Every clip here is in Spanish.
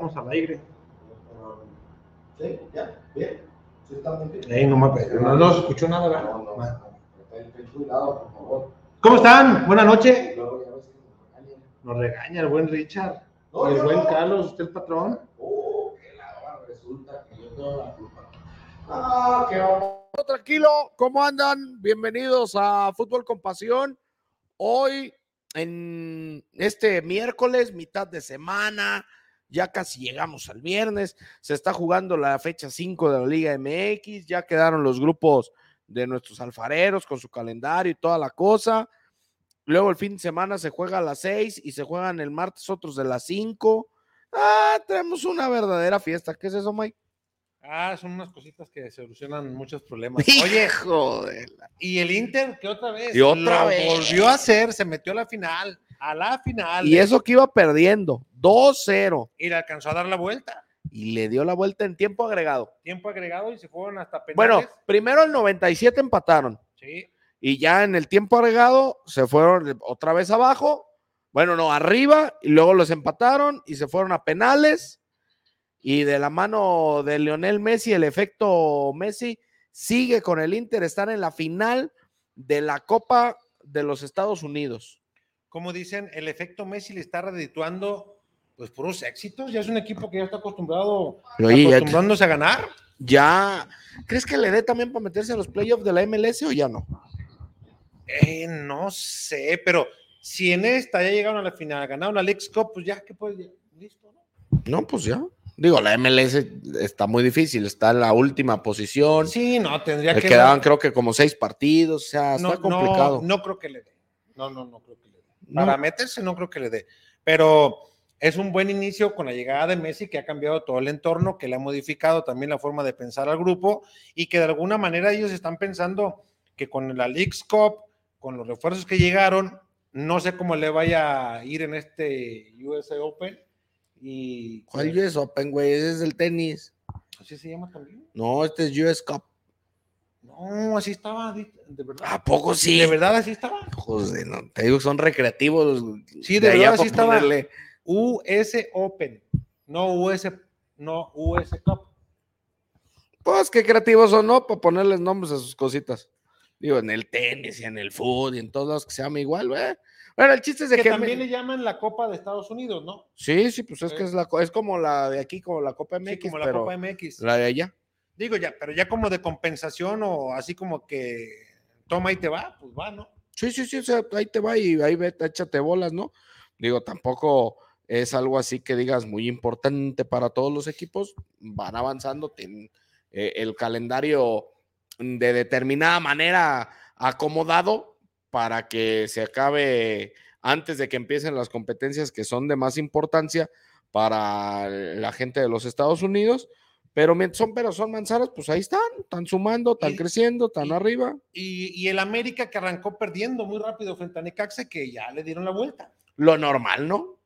Vamos al aire. Sí, ya, bien. Sí, está muy bien. Ey, no, me, no, no se escuchó nada, ¿verdad? No, no, no. Por favor. ¿Cómo están? Buenas noches. Nos regaña el buen Richard. No, y el buen no. Carlos, usted el patrón. Oh, que la resulta que yo tengo la culpa. Ah, qué. Tranquilo, ¿cómo andan? Bienvenidos a Fútbol con Pasión. Hoy, en este miércoles, mitad de semana, ya casi llegamos al viernes, se está jugando la fecha 5 de la Liga MX, ya quedaron los grupos de nuestros alfareros con su calendario y toda la cosa. Luego el fin de semana se juega a las 6 y se juegan el martes otros de las 5. Ah, tenemos una verdadera fiesta. ¿Qué es eso, Mike? Ah, son unas cositas que solucionan muchos problemas. Oye, Hijo de la- y el Inter, que otra vez Y otra lo vez. volvió a hacer, se metió a la final, a la final. Y eso que iba perdiendo, 2-0. Y le alcanzó a dar la vuelta. y le dio la vuelta en tiempo agregado. Tiempo agregado y se fueron hasta penales. Bueno, primero el 97 empataron sí, y ya en el tiempo agregado se fueron otra vez abajo. Bueno, no, arriba y luego los empataron y se fueron a penales. Y de la mano de Lionel Messi, el efecto Messi sigue con el Inter, están en la final de la Copa de los Estados Unidos. Como dicen, el efecto Messi le está redituando pues puros éxitos. Ya es un equipo que ya está acostumbrado, ya- acostumbrándose a ganar. Ya, ¿crees que le dé también para meterse a los playoffs de la MLS o ya no? Eh, no sé, pero si en esta ya llegaron a la final, ganaron la League's Cup, pues ya que ya, listo, ¿no? No, pues ya. Digo, la MLS está muy difícil, está en la última posición. Sí, no, tendría Le que quedaban creo que como seis partidos, o sea, está complicado. No, no creo que le dé. No, no, no creo que No. Para meterse no creo que le dé. Pero es un buen inicio con la llegada de Messi que ha cambiado todo el entorno, que le ha modificado también la forma de pensar al grupo y que de alguna manera ellos están pensando que con la League's Cup, con los refuerzos que llegaron, no sé cómo le vaya a ir en este USA Open. Y ¿Cuál US Open, güey? Ese es el tenis. ¿Así se llama también? No, este es US Cup. No, así estaba, de de verdad. ¿A poco sí? De verdad, así estaba. Joder, no, te digo, son recreativos. Sí, de allá verdad, para sí estaba. ponerle- US Open, no US, no US Cup. Pues qué creativos son, ¿no? Para ponerles nombres a sus cositas. Digo, en el tenis y en el fútbol y en todos lados que se llama igual, güey. Bueno, el chiste es de Que que. también me- le llaman la Copa de Estados Unidos, ¿no? Sí, sí, pues es Sí. que es, la, es como la de aquí, como la Copa MX, Sí, como la pero Copa MX. la de allá. Digo ya, pero ya como de compensación o así como que toma y te va, pues va, ¿no? Sí, sí, sí, ahí te va y ahí vete, échate bolas, ¿no? Digo, tampoco es algo así que digas muy importante para todos los equipos, van avanzando, tienen eh, el calendario de determinada manera acomodado para que se acabe antes de que empiecen las competencias que son de más importancia para la gente de los Estados Unidos. Pero son pero son manzanas, pues ahí están, están sumando, están Y- creciendo, están y- arriba. Y, y el América que arrancó perdiendo muy rápido frente a Necaxa, que ya le dieron la vuelta. Lo normal, ¿no?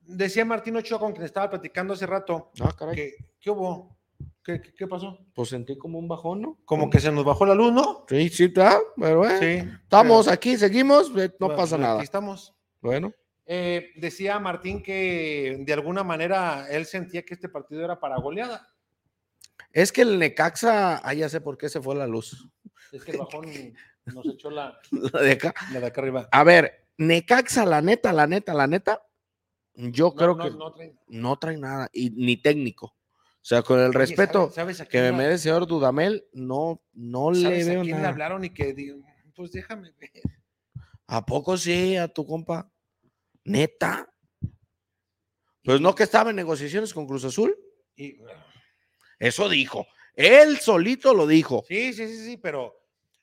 Decía Martín Ochoa con quien estaba platicando hace rato, Ah, caray. que, ¿qué hubo? ¿Qué, qué, qué pasó? Pues sentí como un bajón, ¿no? Como que se nos bajó la luz, ¿no? Sí, sí, está, pero eh, Sí. estamos pero- aquí, seguimos, eh, no Bueno, pasa aquí nada. estamos. Bueno, Eh, decía Martín que de alguna manera él sentía que este partido era para goleada. Es que el Necaxa, ah, ya sé por qué se fue la luz. Es que el bajón nos echó la, La de acá. la de acá arriba. A ver, Necaxa, la neta, la neta, la neta, yo No, creo no, que no trae- no trae nada, y ni técnico. O sea, con el Oye, respeto ¿sabes- que me la- merece señor Dudamel, no, no le ¿sabes a veo quién le hablaron y que digo, pues déjame ver. ¿A poco sí, a tu compa? Neta. Pues no que estaba en negociaciones con Cruz Azul. Y, Eso dijo. Él solito lo dijo. sí, sí, sí, sí, pero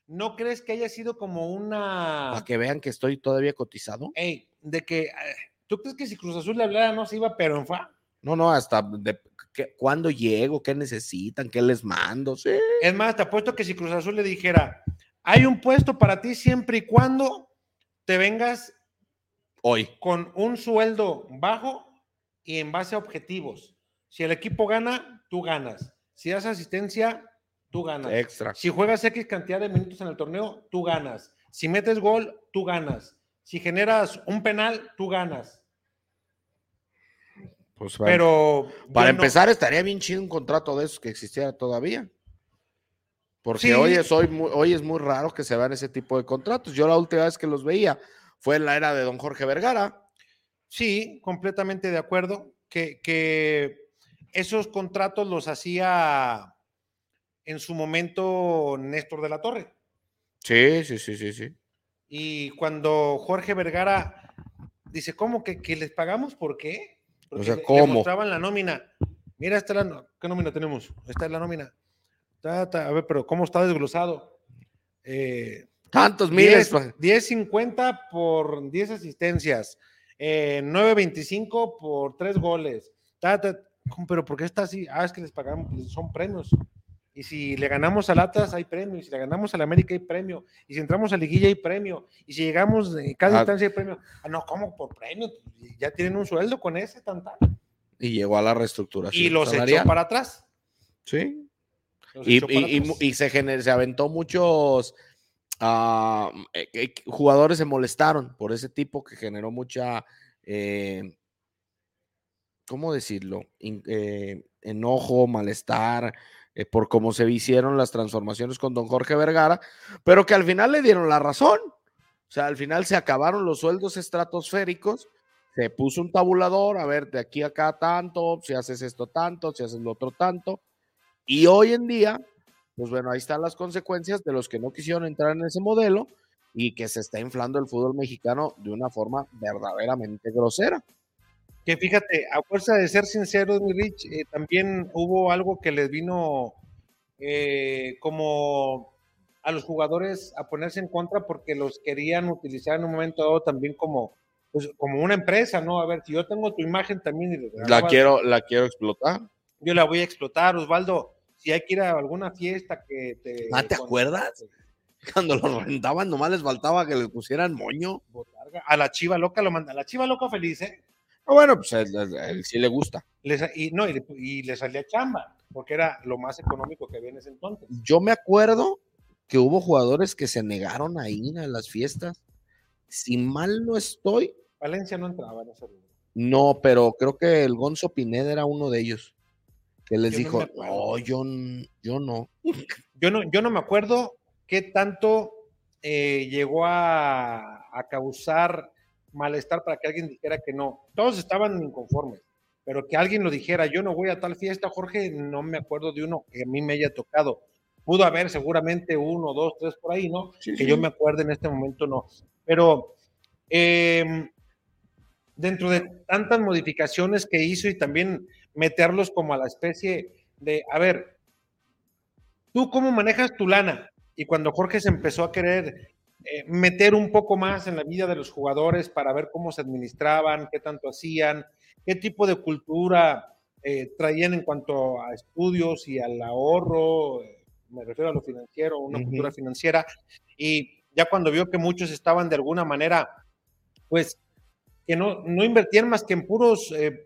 ¿no crees que haya sido como una... Para que vean que estoy todavía cotizado. Ey, de que... eh, ¿Tú crees que si Cruz Azul le hablara no se iba, pero en fa? No, no, hasta de, que- cuándo llego, qué necesitan, qué les mando. Sí. Es más, te apuesto que si Cruz Azul le dijera, hay un puesto para ti siempre y cuando te vengas Hoy. con un sueldo bajo y en base a objetivos. Si el equipo gana, tú ganas. Si das asistencia, tú ganas. Extra. Si juegas X cantidad de minutos en el torneo, tú ganas. Si metes gol, tú ganas. Si generas un penal, tú ganas. Pues, para- Pero Para no- empezar, estaría bien chido un contrato de esos que existiera todavía. Porque Sí. hoy, es, hoy, es muy raro que se vean ese tipo de contratos. Yo la última vez que los veía fue en la era de don Jorge Vergara. Sí, completamente de acuerdo. Que, que esos contratos los hacía en su momento Néstor de la Torre. Sí, sí, sí, sí, sí. Y cuando Jorge Vergara dice, ¿cómo que, que les pagamos? ¿Por qué? Porque sea, le- le ¿cómo? mostraban la nómina. Mira, esta es la, ¿qué nómina tenemos? Esta es la nómina. A ver, pero ¿cómo está desglosado? Eh, Tantos miles. 10, pa- 10.50 por 10 asistencias, eh, 9.25 por 3 goles. Ta, ta, ¿cómo? Pero ¿por qué está así? Ah, es que les pagamos, son premios. Y si le ganamos al Atlas hay premio, y si le ganamos al América hay premio, y si entramos a Liguilla hay premio, y si llegamos en cada Ah. instancia hay premio. Ah, no, ¿cómo por premio? Ya tienen un sueldo con ese, tan, tan. Y llegó a la reestructuración. Y los salarial. echó para atrás. Sí. Los Y, echó para y- y- atrás. y se, gener- se aventó muchos ah, eh, eh, jugadores se molestaron por ese tipo que generó mucha, eh, ¿cómo decirlo? Eh, enojo, malestar, eh, por cómo se hicieron las transformaciones con don Jorge Vergara, pero que al final le dieron la razón. O sea, al final se acabaron los sueldos estratosféricos, se puso un tabulador, a ver, de aquí a acá tanto, si haces esto tanto, si haces lo otro tanto, y hoy en día, pues bueno, ahí están las consecuencias de los que no quisieron entrar en ese modelo y que se está inflando el fútbol mexicano de una forma verdaderamente grosera. Que fíjate, a fuerza de ser sinceros, mi Rich, eh, también hubo algo que les vino eh, como a los jugadores a ponerse en contra porque los querían utilizar en un momento dado también como, pues, como una empresa, ¿no? A ver, si yo tengo tu imagen también y les La quiero, la quiero explotar. yo la voy a explotar, Osvaldo. Si hay que ir a alguna fiesta que te... Ah, ¿te acuerdas? Cuando los rentaban, nomás les faltaba que les pusieran moño. Botarga. A la chiva loca lo manda, a la chiva loca feliz, ¿eh? Ah, bueno, pues él, él sí le gusta. Les- y no, y, le- y le salía chamba, porque era lo más económico que había en ese entonces. Yo me acuerdo que hubo jugadores que se negaron a ir a las fiestas. Si mal no estoy, Valencia no entraba en ese rubro. no, pero creo que el Gonzo Pineda era uno de ellos. Que les Yo dijo, no, acuerdo. yo, yo no. Yo no, yo no me acuerdo qué tanto eh, llegó a, a causar malestar para que alguien dijera que no. Todos estaban inconformes, pero que alguien lo dijera, yo no voy a tal fiesta, Jorge, no me acuerdo de uno que a mí me haya tocado. Pudo haber seguramente uno, dos, tres por ahí, ¿no? que yo me acuerde en este momento, no. Pero eh, dentro de tantas modificaciones que hizo y también meterlos como a la especie de, a ver, ¿tú cómo manejas tu lana? Y cuando Jorge se empezó a querer eh, meter un poco más en la vida de los jugadores para ver cómo se administraban, qué tanto hacían, qué tipo de cultura eh, traían en cuanto a estudios y al ahorro, eh, me refiero a lo financiero, una cultura financiera, y ya cuando vio que muchos estaban de alguna manera, pues, que no, no invertían más que en puros, eh,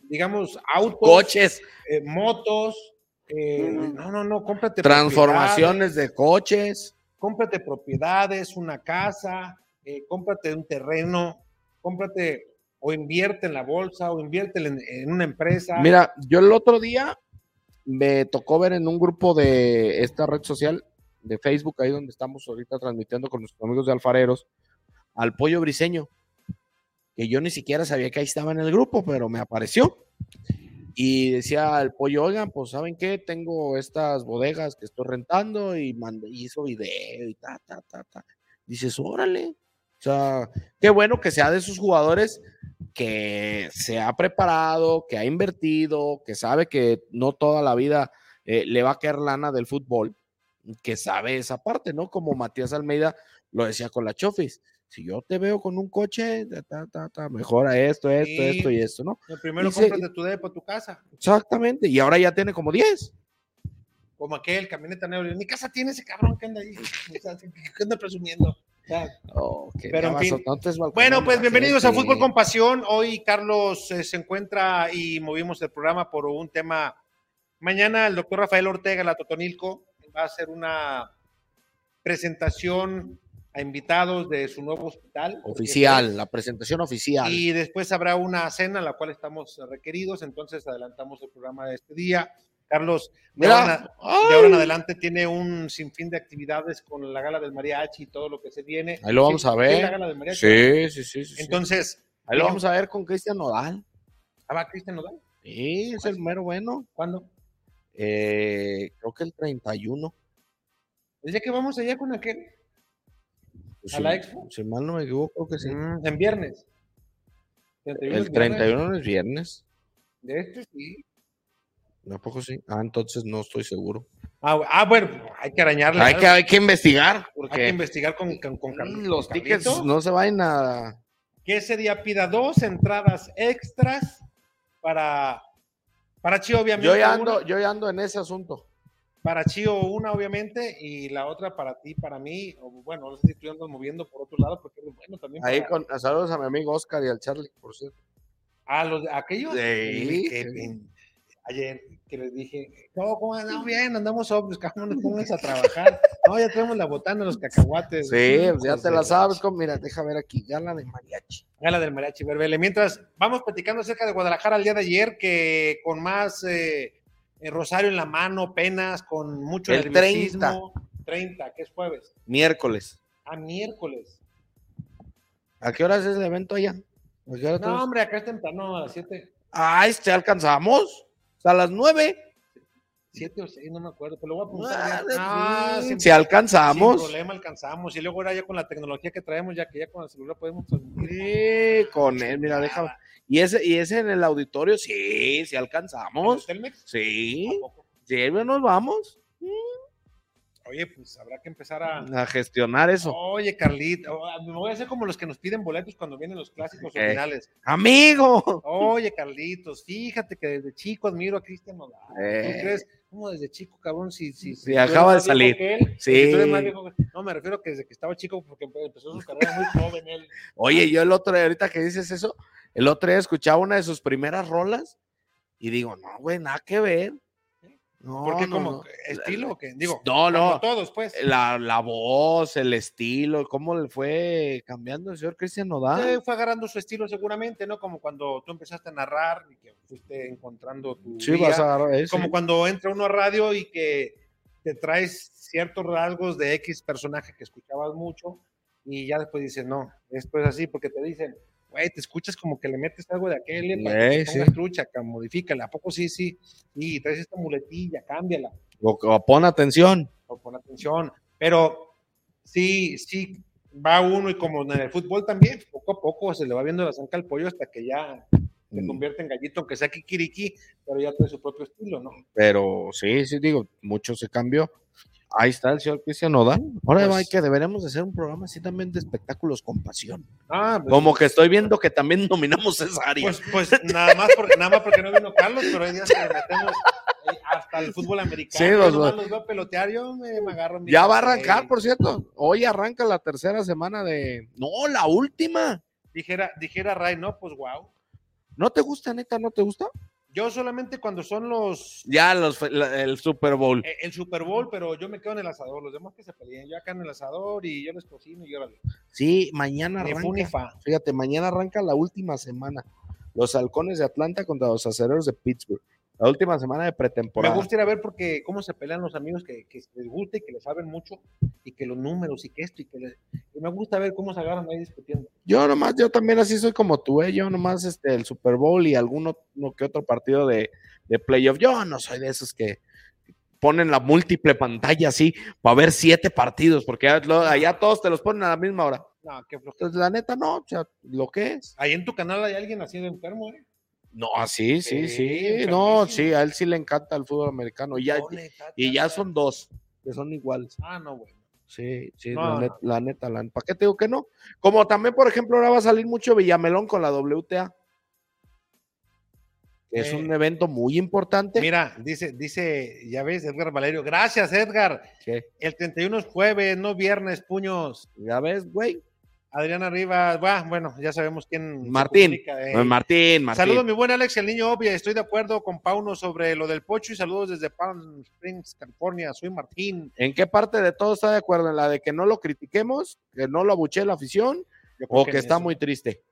digamos, autos, Coches, eh, motos, eh, no, no, no, cómprate transformaciones de coches. Cómprate propiedades, una casa, eh, cómprate un terreno, cómprate o invierte en la bolsa o invierte en, en una empresa. Mira, yo el otro día me tocó ver en un grupo de esta red social de Facebook, ahí donde estamos ahorita transmitiendo con nuestros amigos de alfareros, al pollo briseño, que yo ni siquiera sabía que ahí estaba en el grupo, pero me apareció. Y decía el pollo, oigan, pues ¿saben qué? Tengo estas bodegas que estoy rentando y mandé, hizo video y ta, ta, ta, ta. Dices, órale. O sea, qué bueno que sea de esos jugadores que se ha preparado, que ha invertido, que sabe que no toda la vida eh, le va a caer lana del fútbol, que sabe esa parte, ¿no? Como Matías Almeida lo decía con la Chofis. Si yo te veo con un coche, ta, ta, ta, mejora esto, esto, Sí. esto y esto, ¿no? Lo primero dice- cómprate tu depa, tu casa, Exactamente. Y ahora ya tiene como 10. como aquel camioneta negro. Mi casa tiene ese cabrón que anda ahí, o sea, que anda presumiendo. Oh, Pero, en fin. Bueno, pues bienvenidos a. Fútbol con Pasión. Hoy Carlos eh, se encuentra y movimos el programa por un tema. Mañana el doctor Rafael Ortega, la Totonilco, va a hacer una presentación a invitados de su nuevo hospital. Oficial, la presentación oficial. Y después habrá una cena a la cual estamos requeridos, entonces adelantamos el programa de este día. Carlos, de, ahora, en- de ay. ahora en adelante tiene un sinfín de actividades con la gala del mariachi y todo lo que se viene. Ahí lo vamos Sí, a ver. la gala del mariachi. Sí, sí, sí. sí, sí. Entonces, Ahí lo vamos a ver con Cristian Nodal. ¿ah, va Cristian Nodal? Sí, es el mero bueno. ¿Cuándo? Eh, creo que el 31. El día que vamos allá con aquel, Pues ¿A si- la expo? Si mal no me equivoco, creo que sí. Mm, en viernes. 31 el es viernes. 31 es viernes. De este sí. ¿A poco sí? Ah, entonces no estoy seguro. Ah, ah, bueno, hay que arañarle. Hay que, hay que investigar, Hay que investigar con, con, con mm, con los tickets Carlito, no se vayan a. Que ese día pida dos entradas extras para, para Chio, obviamente. Yo ya ando, yo ya ando en ese asunto. Para Chio una, obviamente, y la otra para ti, para mí. O, bueno, no sé si tú andas moviendo por otro lado, porque eres bueno también. Ahí para- con saludos a mi amigo Oscar y al Charlie, por cierto. Ah, los de aquellos. Sí, que- sí. ayer que les dije, no, ¿cómo andamos bien? Andamos sobrios, cabrón, nos pongas a trabajar. No, ya tenemos la botana, los cacahuates. Sí, pues ya Hijos te la sabes. Como, mira, deja ver aquí, gala de mariachi. Gala del mariachi Verbele. Mientras vamos platicando acerca de Guadalajara el día de ayer, que con más eh, eh, rosario en la mano, penas, con mucho el nerviosismo. 30. 30, que es jueves. Miércoles. Ah, miércoles. ¿A qué horas es el evento allá? no, hombre, acá es temprano, a las 7. Ah, este, ¿alcanzamos? O sea, a las 9 siete o seis, no me acuerdo, pero lo voy a apuntar. Ah, ah, si alcanzamos. Sin problema, alcanzamos. Y luego ahora ya con la tecnología que traemos, ya que ya con el celular podemos transmitir. Sí, con él, mira, déjame. Y ese, y ese en el auditorio, sí, si alcanzamos. ¿En el Telmex? Sí. Sí, nos vamos. Mm. Oye, pues habrá que empezar a. a gestionar eso. Oye, Carlito, oh, me voy a hacer como los que nos piden boletos cuando vienen los clásicos Eh. finales. Amigo. Oye, Carlitos, fíjate que desde chico admiro a Cristian Nodal. Eh. ¿Tú crees? ¿Cómo desde chico, cabrón? Si, si, tú acaba de salir. él, Sí. si viejo No, me refiero que desde que estaba chico, porque empezó su carrera muy joven él. Oye, yo el otro día, ahorita que dices eso, el otro día escuchaba una de sus primeras rolas y digo, no, güey, nada que ver. No, ¿Por qué? no, como no. estilo o qué? Digo, No, no. todos, pues. La, la voz, el estilo, cómo le fue cambiando el señor Cristian Nodal. Eh, fue agarrando su estilo seguramente, ¿no? Como cuando tú empezaste a narrar y que fuiste encontrando tu Sí, vía. vas a agarrar eso. como cuando entra uno a radio y que te traes ciertos rasgos de X personaje que escuchabas mucho y ya después dices, no, esto es así porque te dicen, güey, te escuchas como que le metes algo de aquel eh, para que sí. trucha, modifícala, ¿a poco sí, sí? Y traes esta muletilla, cámbiala O- o pon atención. o pon atención, pero sí, sí, va uno y como en el fútbol también, poco a poco se le va viendo la zanca al pollo hasta que ya se Mm. convierte en gallito, aunque sea kikiriki, pero ya trae su propio estilo, ¿no? Pero sí, sí, digo, mucho se cambió. Ahí está el señor Cristian Nodal. Ahora Pues- hay que deberemos de hacer un programa así también de espectáculos con pasión. Ah, pues- Como que estoy viendo que también dominamos esa área. Pues, pues nada más porque nada más porque no vino Carlos, pero hay días que le metemos eh, hasta el fútbol americano. Sí, yo los- nomás los veo pelotear, yo me, me agarro. mi ya va a arrancar, por cierto. Hoy arranca la tercera semana de. No, la última. Dijera, dijera Ray, no, pues wow. ¿No te gusta, neta? ¿No te gusta? Yo solamente cuando son los Ya los, la- el Super Bowl. eh, el Super Bowl, pero yo me quedo en el asador, los demás que se peleen, yo acá en el asador y yo les cocino y órale. Sí, mañana arranca. Fíjate, mañana arranca la última semana. Los halcones de Atlanta contra los acereros de Pittsburgh. La última semana de Me pretemporada. gusta ir a ver porque cómo se pelean los amigos que, que les gusta y que les saben mucho y que los números y que esto y que les- y me gusta ver cómo se agarran ahí discutiendo. Yo nomás, yo también así soy como tú, ¿eh? Yo nomás este, el Super Bowl y alguno uno que otro partido de, de playoff. Yo no soy de esos que ponen la múltiple pantalla así para ver siete partidos, porque allá todos te los ponen a la misma hora. No, qué flojera. Entonces, la neta, no, o sea, lo que es. Ahí en tu canal hay alguien así de enfermo, ¿eh? No, sí, sí, Sí, sí. No, sí, a él sí le encanta el fútbol americano. Y ya, y ya son dos, que son iguales. Ah, no, bueno. Sí, sí, No, la, no. net- la neta, la ¿Para qué te digo que no? Como también, por ejemplo, ahora va a salir mucho Villamelón con la WTA. Es Eh, un evento muy importante. Mira, dice, dice, ya ves, Edgar Valerio. Gracias, Edgar. ¿Qué? El 31 es jueves, no viernes, puños. Ya ves, güey. Adriana Rivas, bueno, ya sabemos quién. Martín. eh. Martín, Martín. Saludos, mi buen Alex, el niño obvio. Estoy de acuerdo con Pauno sobre lo del pocho y saludos desde Palm Springs, California. Soy Martín. ¿En qué parte de todo está de acuerdo? ¿En la de que no lo critiquemos, que no lo abuche la afición o que está eso. muy triste?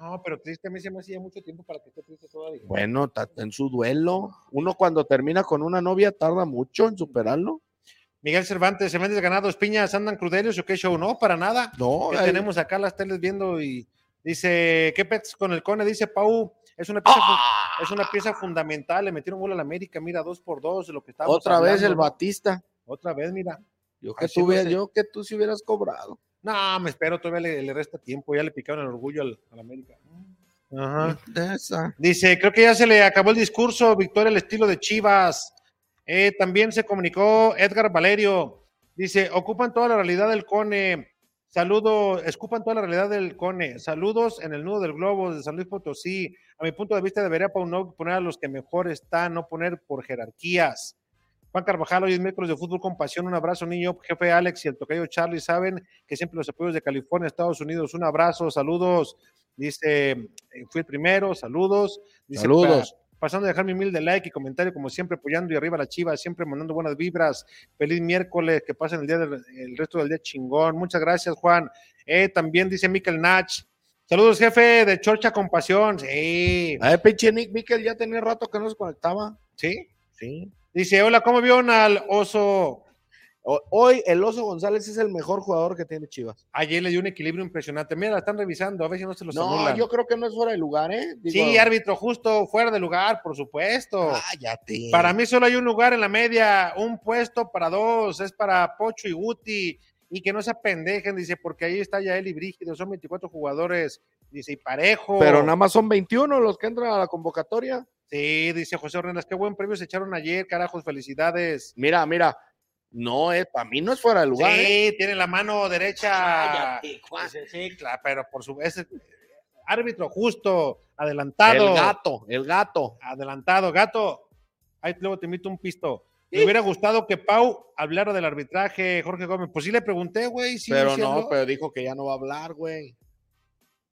No, pero triste, a mí se me hacía mucho tiempo para que esté triste todavía. Bueno, en su duelo. Uno cuando termina con una novia tarda mucho en superarlo. Miguel Cervantes, Cervantes Ganados, Piñas, andan crudelios o qué show. No, para nada. No, que ay, tenemos acá las teles viendo y dice, ¿qué pets con el Cone? Dice Pau, es una pieza, ¡Ah! es una pieza fundamental, le metieron gol a la América, mira, dos por dos, lo que estábamos Otra vez el. Batista. Otra vez, mira. Yo que, Así tú, no sé. yo que tú si hubieras cobrado. No, me espero, todavía le, le resta tiempo, ya le picaron el orgullo al, al América. Ajá. Esa. Dice, creo que ya se le acabó el discurso, Victoria, el estilo de Chivas. Eh, también se comunicó Edgar Valerio. Dice, ocupan toda la realidad del Cone. Saludo, escupan toda la realidad del Cone. Saludos en el nudo del globo de San Luis Potosí. A mi punto de vista debería poner a los que mejor están, no poner por jerarquías. Juan Carvajal, hoy es miércoles de fútbol con pasión. Un abrazo, niño. Jefe Alex y el tocayo Charlie saben que siempre los apoyos de California, Estados Unidos. Un abrazo, saludos. Dice, eh, fui el primero, saludos. Dice, Saludos. Pa- pasando a dejar mi humilde like y comentario, como siempre, apoyando y arriba la chiva, siempre mandando buenas vibras. Feliz miércoles, que pasen el día del, el resto del día chingón. Muchas gracias, Juan. Eh, también dice Mikel Nach. Saludos, jefe de Chorcha con Pasión. Sí, A ver, pinche Nick Mikel ya tenía rato que no se conectaba. sí. Sí. Dice, hola, ¿cómo vieron al oso? Hoy el Oso González es el mejor jugador que tiene Chivas. Ayer le dio un equilibrio impresionante. Mira, la están revisando, a ver si no se los No, anulan. yo creo que no es fuera de lugar, ¿eh? Digo, Sí, árbitro, justo fuera de lugar, por supuesto. Cállate. Para mí solo hay un lugar en la media, un puesto para dos, es para Pocho y Guti, y que no se apendejen, dice, porque ahí está Yael y Brígido, son 24 jugadores, dice, y parejo. Pero nada más son 21 los que entran a la convocatoria. Sí, dice José Ornelas, qué buen premio se echaron ayer, carajos, felicidades. Mira, mira. No, es, para mí no es fuera de lugar. ¿eh? Sí, tiene la mano derecha. Cállate, sí, claro, pero por su ese árbitro justo, adelantado. El gato, el gato. Adelantado, gato. Ahí luego te invito un pisto. Me hubiera gustado que Pau hablara del arbitraje, Jorge Gómez. Pues sí le pregunté, güey. sí, pero no, pero dijo que ya no va a hablar, güey.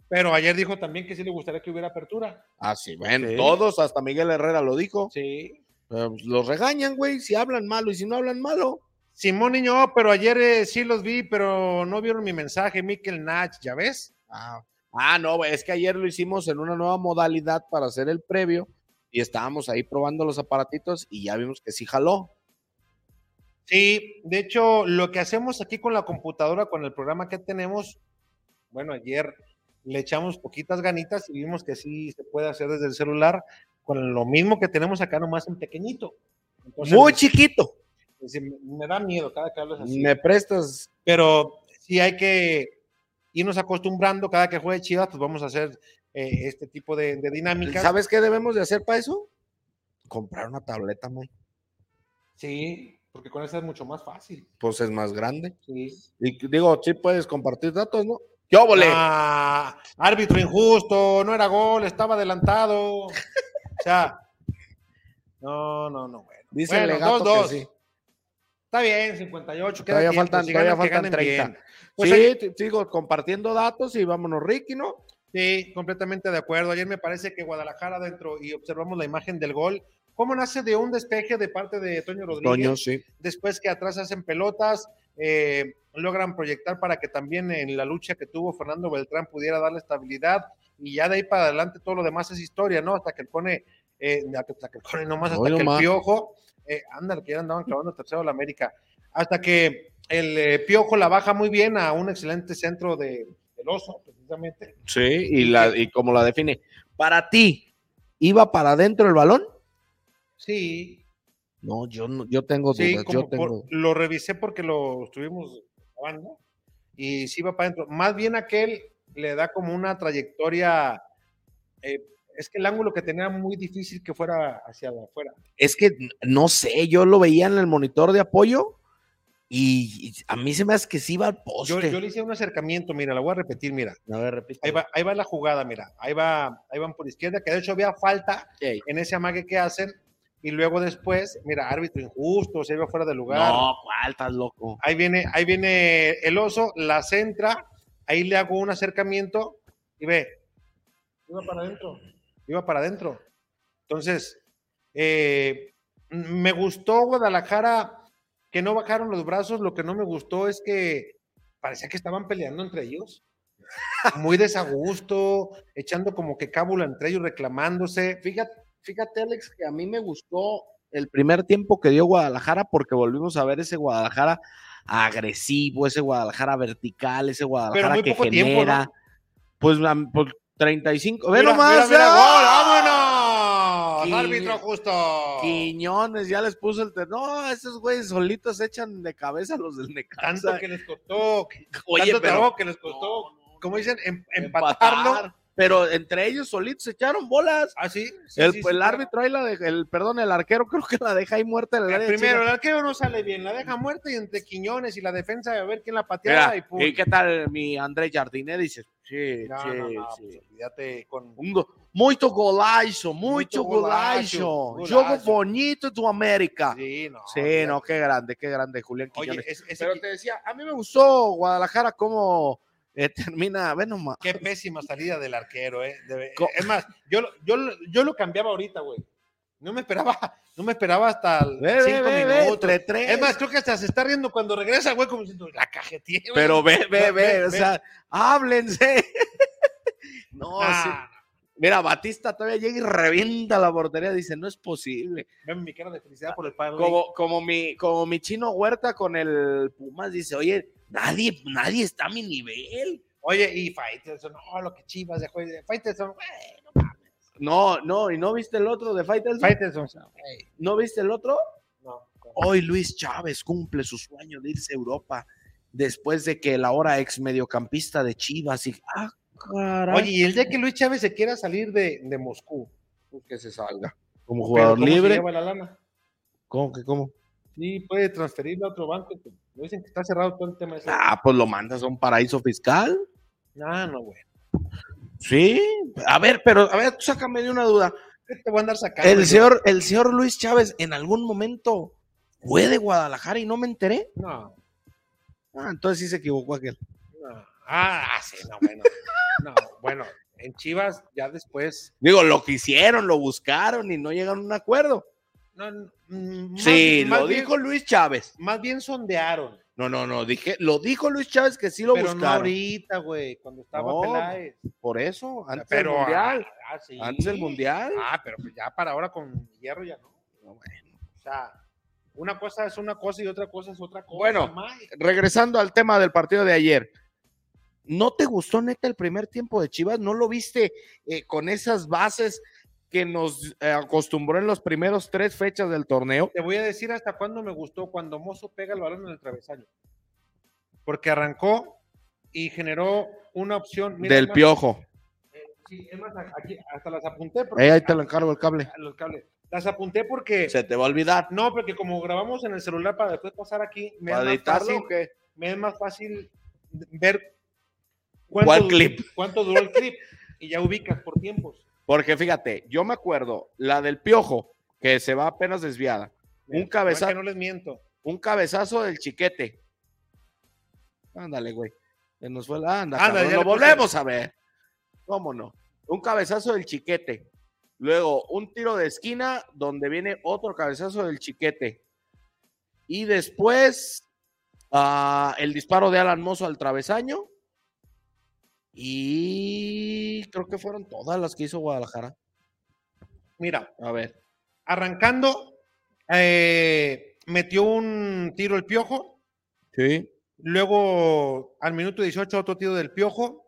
Pero ayer dijo también que sí le gustaría que hubiera apertura. Ah, sí, bueno, Sí. todos, hasta Miguel Herrera lo dijo. Sí. Pues, los regañan, güey, si hablan malo y si no hablan malo. Simón Niño, pero ayer eh, sí los vi, pero no vieron mi mensaje, Mikel Nach, ¿ya ves? Ah, ah, no, es que ayer lo hicimos en una nueva modalidad para hacer el previo y estábamos ahí probando los aparatitos y ya vimos que sí jaló. Sí, de hecho, lo que hacemos aquí con la computadora, con el programa que tenemos, bueno, ayer le echamos poquitas ganitas y vimos que sí se puede hacer desde el celular con lo mismo que tenemos acá, nomás en pequeñito. Entonces, Muy chiquito. sí, me, da miedo cada que hablas así. Me prestas. Pero sí hay que irnos acostumbrando, cada que juegue Chivas, pues vamos a hacer eh, este tipo de, de dinámicas. ¿Sabes qué debemos de hacer para eso? Comprar una tableta, güey. Sí, porque con esa es mucho más fácil. Pues es más grande. Sí. Y digo, sí puedes compartir datos, ¿no? ¡Yo volé! Ah, árbitro injusto, no era gol, estaba adelantado. O sea, no, no, no, bueno. Dice bueno, el gato 2-2. que sí. Está bien, 58. queda Todavía tiempo, faltan, todavía ganan, faltan ganen 30. bien. Pues sí, ahí- sigo compartiendo datos y vámonos, Ricky, ¿no? Sí, completamente de acuerdo. Ayer me parece que Guadalajara dentro y observamos la imagen del gol. ¿Cómo nace de un despeje de parte de Toño Rodríguez? Toño, sí. Después que atrás hacen pelotas, eh, logran proyectar para que también en la lucha que tuvo Fernando Beltrán pudiera darle estabilidad y ya de ahí para adelante todo lo demás es historia, ¿no? Hasta que el pone, eh, hasta que el pone nomás, hasta que el piojo, eh, ándale, que ya andaban clavando tercero a la América, hasta que el eh, piojo la baja muy bien a un excelente centro de, del oso, precisamente. Sí, y, la, y como la define. Para ti, ¿iba para adentro el balón? Sí, No, yo no, yo tengo sí, dudas, como yo tengo. por- lo revisé porque lo estuvimos grabando y sí va para adentro. Más bien aquel le da como una trayectoria, eh, es que el ángulo que tenía muy difícil que fuera hacia afuera. Es que no sé, yo lo veía en el monitor de apoyo y, a mí se me hace que sí iba al poste. Yo, yo le hice un acercamiento, mira, la voy a repetir, mira. A ver, repite. Ahí va, ahí va la jugada, mira. Ahí va, ahí van por izquierda, que de hecho había falta en ese amague que hacen. Y luego después, mira, árbitro injusto, se iba fuera de lugar. No, ¿cuál estás loco? Ahí viene, ahí viene el oso, la centra, ahí le hago un acercamiento y ve, iba para adentro, iba para adentro. Entonces, eh, me gustó Guadalajara que no bajaron los brazos, lo que no me gustó es que parecía que estaban peleando entre ellos. Muy desagusto, echando como que cábula entre ellos, reclamándose. Fíjate, fíjate, Alex, que a mí me gustó el primer tiempo que dio Guadalajara porque volvimos a ver ese Guadalajara agresivo, ese Guadalajara vertical, ese Guadalajara que tiempo, genera. ¿no? Pues, pues 35. Ve nomás. mira, ¡ah! gol, ¡Vámonos! Árbitro justo. Quiñones ya les puso el. te- No, esos güeyes solitos echan de cabeza a los del Necaxa. Tanto que les costó, Oye, tanto pero- trabajo que les costó, como dicen, em- empatarlo. empatar, Pero entre ellos solitos se echaron bolas. Ah, sí. sí, el, sí, el sí, árbitro ahí la de- el perdón, el arquero creo que la deja ahí muerta en el área primero, el arquero no sale bien, la deja muerta y entre Quiñones y la defensa a ver quién la pateaba Mira, y. ¿y qué tal mi André Jardine? Dice, sí, No, sí, no, no, pues, olvídate con Un muito golazo, Muito golazo, golazo. Jogo bonito do América. Sí, no. Sí, olvídate. no, qué grande, qué grande, Julián Oye, Quiñones. es- ese Pero te decía, a mí me gustó Guadalajara cómo eh, termina, ve nomás. qué pésima salida del arquero, eh. de- Co- es más, yo, lo- yo, yo lo cambiaba ahorita, güey. No me esperaba, no me esperaba hasta el Ve, ve, cinco ve, ve, minutos. entre tres. Es más, creo que hasta se está riendo cuando regresa, güey, como diciendo, la cajeteé, güey". Pero ve, ve, Ve, ve, ve, o sea, háblense. no, sí. Ah, Mira, Batista todavía llega y revienta la portería. Dice, no es posible. ven mi cara de felicidad por el padre. Como, como, mi, como mi chino Huerta con el Pumas dice, oye, nadie, nadie está a mi nivel. Oye, y Faitelson, no, lo que chivas de juez. Faitelson, güey, no mames. No, no, ¿y no viste el otro de Faitelson? Faitelson, güey, ¿No viste el otro? no. Hoy Luis Chávez cumple su sueño de irse a Europa después de que el ahora ex mediocampista de Chivas y ah, caray, Oye, y el día que Luis Chávez se quiera salir de, de Moscú, pues que se salga como pero jugador ¿cómo se libre. lleva la lana? ¿Cómo que cómo? Sí, puede transferirlo a otro banco. Me dicen que está cerrado todo el tema ese. Ah, pues lo mandas a un paraíso fiscal. Ah, no, güey. Sí, a ver, pero a ver, tú sácame de una duda. ¿Qué te voy a andar sacando? El señor, el señor Luis Chávez en algún momento fue de Guadalajara y no me enteré. No, Ah, entonces sí se equivocó aquel. no. Ah, sí, no, bueno. No, bueno, en Chivas ya después. Digo, lo quisieron, lo buscaron y no llegaron a un acuerdo. No, no, mm, más- Sí, más lo bien- dijo Luis Chávez. Más bien sondearon. No, no, no, dije, lo dijo Luis Chávez que sí lo pero no buscaron. ahorita, güey, cuando estaba No, Peláez. Por eso, antes Pero, del mundial. ah, sí. Antes del mundial. Ah, pero pues ya para ahora con hierro ya no. No, bueno. O sea, una cosa es una cosa y otra cosa es otra cosa. Bueno. Regresando al tema del partido de ayer. ¿No te gustó neta el primer tiempo de Chivas? ¿No lo viste eh, con esas bases que nos eh, acostumbró en los primeros tres fechas del torneo? Te voy a decir hasta cuándo me gustó cuando Mozo pega el balón en el travesaño. Porque arrancó y generó una opción. mira, del más, piojo. eh, sí, es más, aquí hasta las apunté. Porque, Eh, ahí te lo encargo el cable. Ah, los cables. Las apunté porque. Se te va a olvidar. No, porque como grabamos en el celular para después pasar aquí, me, es ¿Para más, fácil, me es más fácil ver ¿Cuál du- clip? cuánto duró el clip y ya ubicas por tiempos. Porque fíjate, yo me acuerdo, la del piojo, que se va apenas desviada. Un cabezazo. no les miento. Un cabezazo del chiquete. Ándale, güey. Se nos fue la anda. Ándale, ya lo puse- volvemos a ver. ¿Cómo no? Un cabezazo del chiquete. Luego, un tiro de esquina donde viene otro cabezazo del chiquete. Y después, ah, el disparo de Alan Mozo al travesaño. Y creo que fueron todas las que hizo Guadalajara. Mira, A ver. arrancando, eh, metió un tiro el piojo. Sí. Luego, al minuto 18, otro tiro del piojo.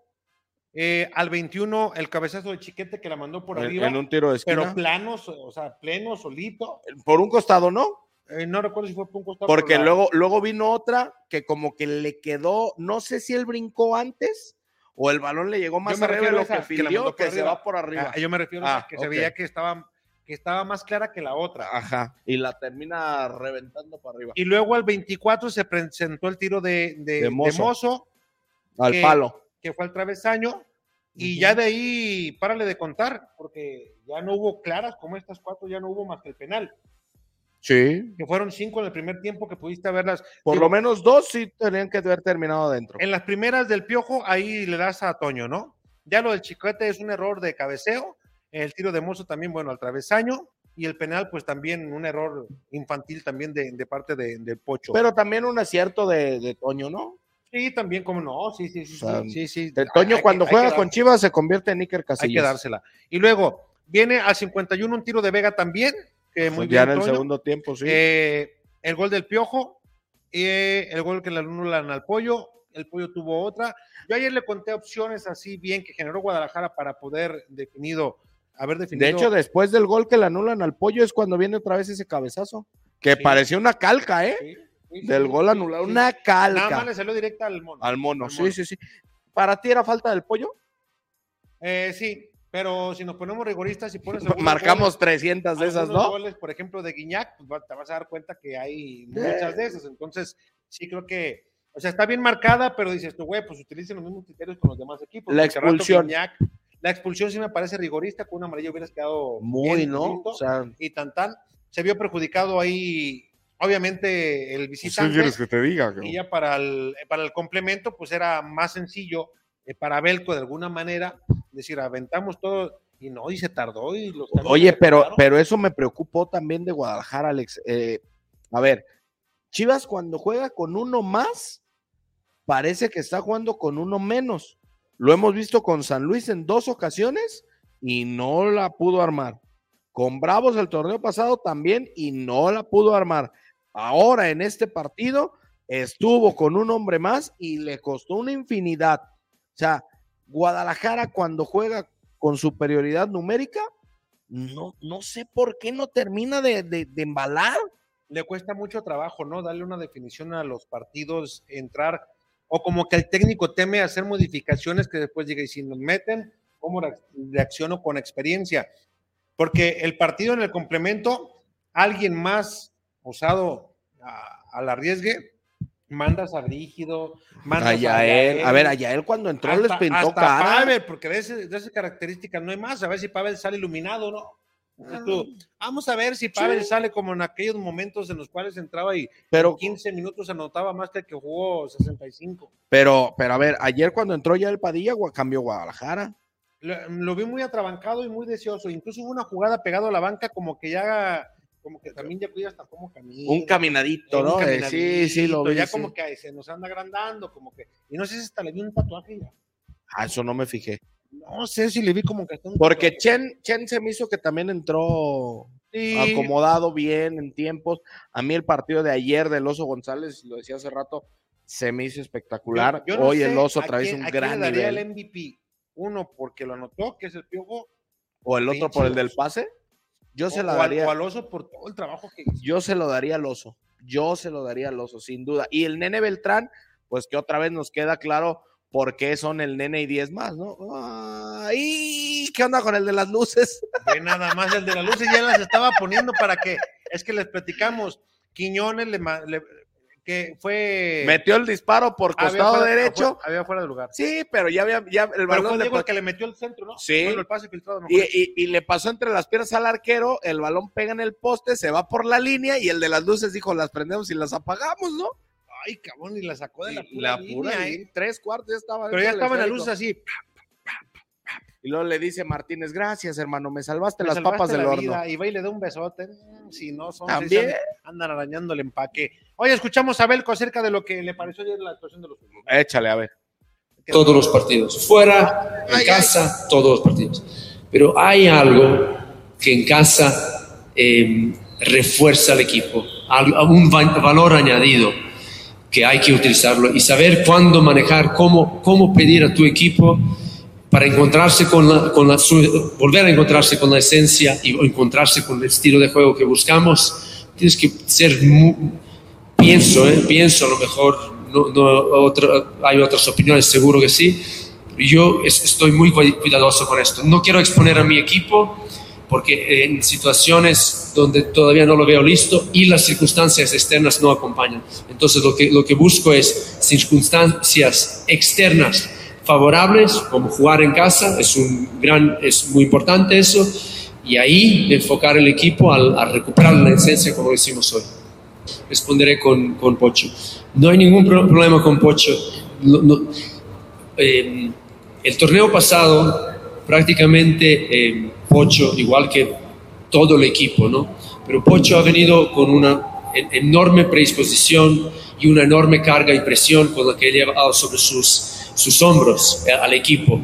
Eh, al 21, el cabezazo de chiquete que la mandó por En, arriba. en un tiro de esquina. pero plano, so- o sea, pleno, solito. por un costado, ¿no? Eh, no recuerdo si fue por un costado. Porque la- luego, luego vino otra que como que le quedó, no sé si él brincó antes o el balón le llegó más arriba de lo esa, que mandó que, se va por arriba. Ah, yo me refiero a Ah, que se veía que estaba, que estaba más clara que la otra. Ajá. Y la termina reventando para arriba. Y luego al 24 se presentó el tiro de, de, De de Mozo. Al que- palo. que fue al travesaño. Y ya de ahí, párale de contar, porque ya no hubo claras como estas cuatro, ya no hubo más que el penal. Sí. que fueron cinco en el primer tiempo que pudiste verlas. Por Digo, lo menos dos sí tenían que haber terminado adentro. En las primeras del Piojo, ahí le das a Toño, ¿no? Ya lo del Chicote es un error de cabeceo. El tiro de Mozo también, bueno, al travesaño. Y el penal, pues también un error infantil también de, de parte de- del Pocho. Pero también un acierto de, de Toño, ¿no? sí, también, como no, sí, sí, sí. O sea, sí, sí. De Hay- Toño hay cuando hay juega con Chivas se convierte en Iker Hay Casillas. que dársela. Y luego viene al 51 un tiro de Vega también, que muy Pues ya bien. en el segundo tiempo, sí. Eh, el gol del Piojo, eh, el gol que le anulan al Pollo, el Pollo tuvo otra. Yo ayer le conté opciones así bien que generó Guadalajara para poder definido, haber definido. de hecho, después del gol que le anulan al pollo es cuando viene otra vez ese cabezazo. Que Sí. parecía una calca, ¿eh? Sí, sí, sí, Del gol anulado. Una Nada calca. más le salió directa al mono. Al mono, Al sí, sí, sí. ¿Para ti era falta del pollo? Eh, sí, pero si nos ponemos rigoristas y pones Marcamos goles- 300 de esas, ¿no? goles, por ejemplo, de Guiñac, pues te vas a dar cuenta que hay muchas de esas. Entonces, sí creo que, o sea, está bien marcada, pero dices tú, güey, pues utilicen los mismos criterios con los demás equipos. La expulsión. Guiñac- la expulsión sí me parece rigorista, con un amarillo hubieras quedado Muy, bien ¿no? O sea, y tan tan. Se vio perjudicado ahí, obviamente, el visitante. que te diga? Y ya para el, para el complemento, pues era más sencillo eh, para Belco de alguna manera, decir, aventamos todo, y no, y se tardó. Y los Oye, pero, pero eso me preocupó también de Guadalajara, Alex. Eh, a ver, Chivas cuando juega con uno más, parece que está jugando con uno menos. Lo hemos visto con San Luis en dos ocasiones y no la pudo armar. Con Bravos el torneo pasado también y no la pudo armar. Ahora en este partido estuvo con un hombre más y le costó una infinidad. Sea, Guadalajara cuando juega con superioridad numérica, no, no sé por qué no termina de, de- embalar. le cuesta mucho trabajo, ¿no? Darle una definición a los partidos, entrar, o como que el técnico teme hacer modificaciones que después diga, y si nos meten, ¿cómo reac- reacciono con experiencia? Porque el partido en el complemento, alguien más osado al arriesgue, mandas a Rígido, mandas A Yael, a ver, a Yael cuando entró les pintó hasta cara. Pavel, porque de, ese- de esas características no hay más. A ver si Pavel sale iluminado, ¿no? Tú, vamos a ver si Pavel Sí. sale como en aquellos momentos en los cuales entraba y Pero, en 15 minutos anotaba más que el que jugó 65. pero, pero a ver, ayer cuando entró ya el Padilla, cambió Guadalajara. Lo, lo vi muy atrabancado y muy deseoso. Incluso hubo una jugada pegado a la banca como que ya, como que también ya cuida hasta cómo camina. Un caminadito, un ¿no? Eh, sí, sí, lo vi. Ya sí. como que se nos anda agrandando, como que. Y no sé si hasta le vi un tatuaje ya. Ah, eso no me fijé. No sé si le vi como que un Porque tatuaje. Chen, Chen se me hizo que también entró Sí. acomodado bien en tiempos. A mí el partido de ayer del Oso González, lo decía hace rato, se me hizo espectacular. Yo- yo no Hoy el Oso a quién- un a quién gran le daría nivel. el MVP. Uno porque lo anotó, que es el piojo. O el otro por el del pase. Yo se la o al, daría. o al oso por todo el trabajo que hizo. yo se lo daría al oso. Yo se lo daría al oso, sin duda. Y el nene Beltrán, pues que otra vez nos queda claro por qué son el nene y 10 más, ¿no? ¡Ay! ¿Qué onda con el de las luces? Ve nada más el de las luces ya las estaba poniendo para que, es que les platicamos, Quiñones le, le- que fue Metió el disparo por había costado fuera- derecho. había fuera de lugar. Sí, pero ya había, ya el balón fue le que le metió el centro, ¿no? Sí. Bueno, el pase filtrado. no y, fue. y- y le pasó entre las piernas al arquero, el balón pega en el poste, se va por la línea y el de las luces dijo, las prendemos y las apagamos, ¿no? Ay, cabrón, y la sacó de la pura, la línea, pura ¿eh? tres cuartos ya estaba. Pero ya estaba en la luz así. Y luego le dice Martínez, gracias hermano, me salvaste me las salvaste papas del la horno. vida", Y va y le da un besote. Si no son, También. andan arañando el empaque. Oye, escuchamos a Belco acerca de lo que le pareció ayer la actuación de los. Échale, a ver. todos los partidos. Fuera, en casa, todos los partidos. Pero hay algo que en casa eh, refuerza al equipo, un va- valor añadido que hay que utilizarlo y saber cuándo manejar, cómo, cómo pedir a tu equipo para encontrarse con la, con la su- volver a encontrarse con la esencia y o encontrarse con el estilo de juego que buscamos. Tienes que ser mu- pienso, ¿eh? pienso a lo mejor, no, no, otro- hay otras opiniones, seguro que sí. Yo es- estoy muy cu- cuidadoso con esto. No quiero exponer a mi equipo porque en situaciones donde todavía no lo veo listo y las circunstancias externas no acompañan. Entonces lo que, lo que busco es circunstancias externas favorables, como jugar en casa, es, un gran, es muy importante eso, y ahí enfocar el equipo al, a recuperar la esencia como lo hicimos hoy. Responderé con, con Pocho. No hay ningún pro- problema con Pocho. Eh, el torneo pasado, prácticamente eh, Pocho, igual que todo el equipo, ¿no? Pero Pocho ha venido con una en- enorme predisposición y una enorme carga y presión con la que ha llevado sobre sus, sus hombros al equipo.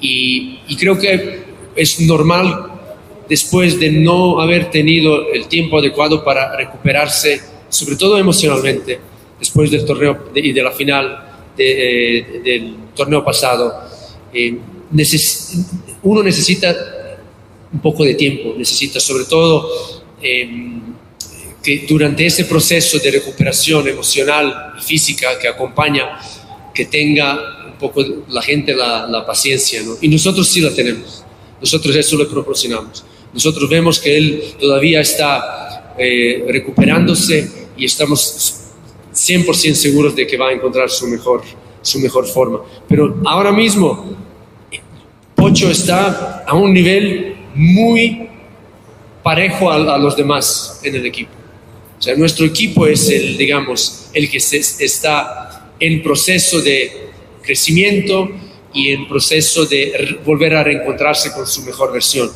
Y creo que es normal después de no haber tenido el tiempo adecuado para recuperarse, sobre todo emocionalmente, después del torneo y de la final eh, del torneo pasado. eh, uno necesita un poco de tiempo, necesita sobre todo eh, que durante ese proceso de recuperación emocional y física que acompaña, que tenga un poco la gente la, paciencia. Y nosotros sí la tenemos, nosotros eso le proporcionamos. Nosotros vemos que él todavía está eh, recuperándose y estamos 100% seguros de que va a encontrar su mejor, su mejor forma. Pero ahora mismo, Pocho está a un nivel muy parejo a, a los demás en el equipo. O sea, nuestro equipo es el, digamos, el que se, está en proceso de crecimiento y en proceso de volver a reencontrarse con su mejor versión.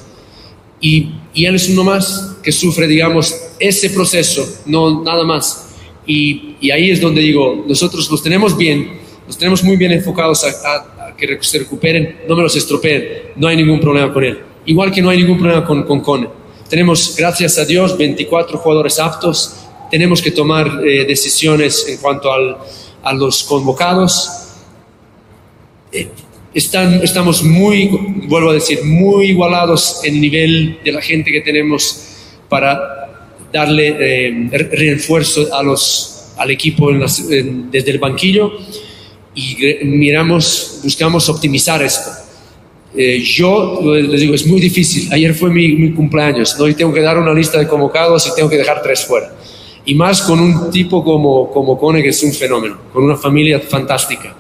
Y, y él es uno más que sufre, digamos, ese proceso, no nada más. Y, y ahí es donde digo, nosotros los tenemos bien, los tenemos muy bien enfocados a, a- a que se recuperen, no me los estropeen, no hay ningún problema con él. Igual que no hay ningún problema con, con Cone. Tenemos, gracias a Dios, 24 jugadores aptos, tenemos que tomar eh, decisiones en cuanto al- a los convocados. Eh, están, estamos muy, vuelvo a decir, muy igualados en nivel de la gente que tenemos para darle eh, re- refuerzo a los, al equipo desde el banquillo y miramos, buscamos optimizar esto. Eh, yo les digo, es muy difícil. Ayer fue mi, mi cumpleaños, ¿no? Y tengo que dar una lista de convocados y tengo que dejar tres fuera. Y más con un tipo como, como Cone, que es un fenómeno, con una familia fantástica.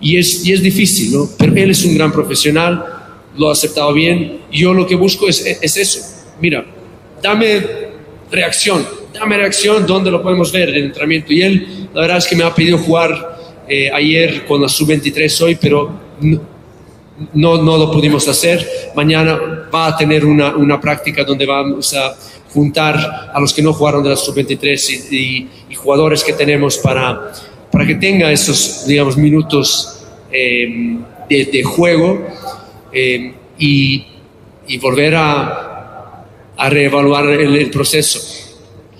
Y es, y es difícil, ¿no? Pero él es un gran profesional, lo ha aceptado bien. Yo lo que busco es, es eso. Mira, dame reacción, dame reacción, ¿dónde lo podemos ver en el entrenamiento? Y él, la verdad es que me ha pedido jugar eh, ayer con la sub-23 hoy, pero no, no, lo pudimos hacer. Mañana va a tener una, una práctica donde vamos a juntar a los que no jugaron de la sub-23 y, y- y jugadores que tenemos para, para que tenga esos, digamos, minutos eh, de, de juego eh, y, y volver a, a reevaluar el, el proceso.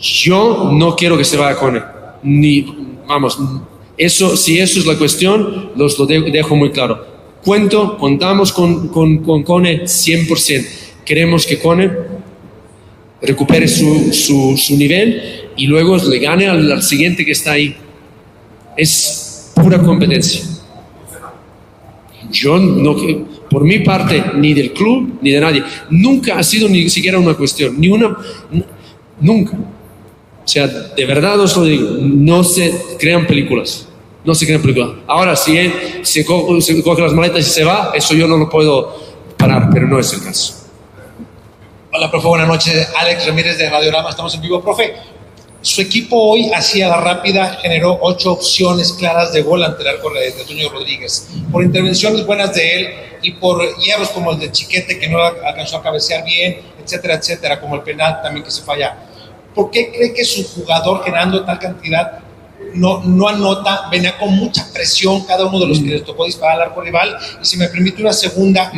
Yo no quiero que se vaya con él, ni, vamos, eso, si eso es la cuestión, los lo de- dejo muy claro. Cuento, contamos con, con, con Cone 100%. Queremos que Cone recupere su, su, su nivel y luego le gane al, al siguiente que está ahí. Es pura competencia. Yo no, que- por mi parte, ni del club, ni de nadie, nunca ha sido ni siquiera una cuestión, ni una, nunca. O sea, de verdad os lo digo, no se crean películas. No se crean películas. Ahora, si él se, co- coge las maletas y se va, eso yo no lo puedo parar, pero no es el caso. Hola, profe, buenas noches. Alex Ramírez de Radiorama, estamos en vivo. Profe, su equipo hoy, así a la rápida, generó ocho opciones claras de gol ante el arco de, Toño Rodríguez. Por intervenciones buenas de él y por hierros como el de Chiquete, que no alcanzó a cabecear bien, etcétera, etcétera, como el penal también que se falla. ¿Por qué cree que su jugador, generando tal cantidad, no, no anota? Venía con mucha presión cada uno de los que les tocó disparar al arco rival. Y si me permite una segunda,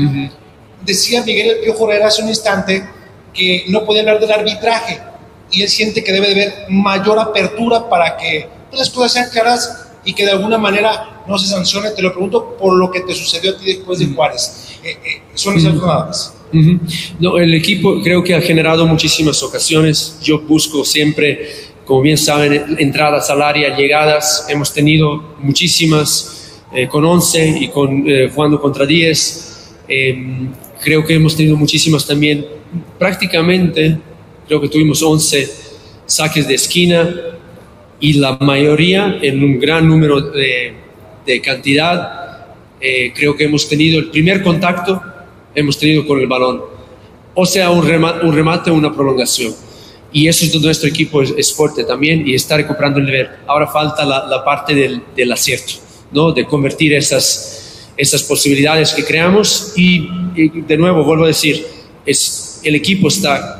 decía Miguel El Piojo Herrera hace un instante que no podía hablar del arbitraje y él siente que debe de haber mayor apertura para que pues, las cosas sean claras y que de alguna manera no se sancione. Te lo pregunto por lo que te sucedió a ti después de Juárez. Eh, eh, son esas nada más. Ujú. No, el equipo creo que ha generado muchísimas ocasiones. Yo busco siempre, como bien saben, entradas al área, llegadas. Hemos tenido muchísimas eh, con 11 y con, eh, jugando contra 10. Eh, creo que hemos tenido muchísimas también. Prácticamente, creo que tuvimos 11 saques de esquina y la mayoría en un gran número de, de cantidad. Eh, creo que hemos tenido el primer contacto, hemos tenido con el balón. o sea un, rema- un remate una prolongación. Y eso es donde nuestro equipo es, es fuerte también y está recuperando el nivel. Ahora falta la, la parte del, del acierto, ¿no? de convertir esas, esas posibilidades que creamos y, y de nuevo vuelvo a decir, es, el equipo está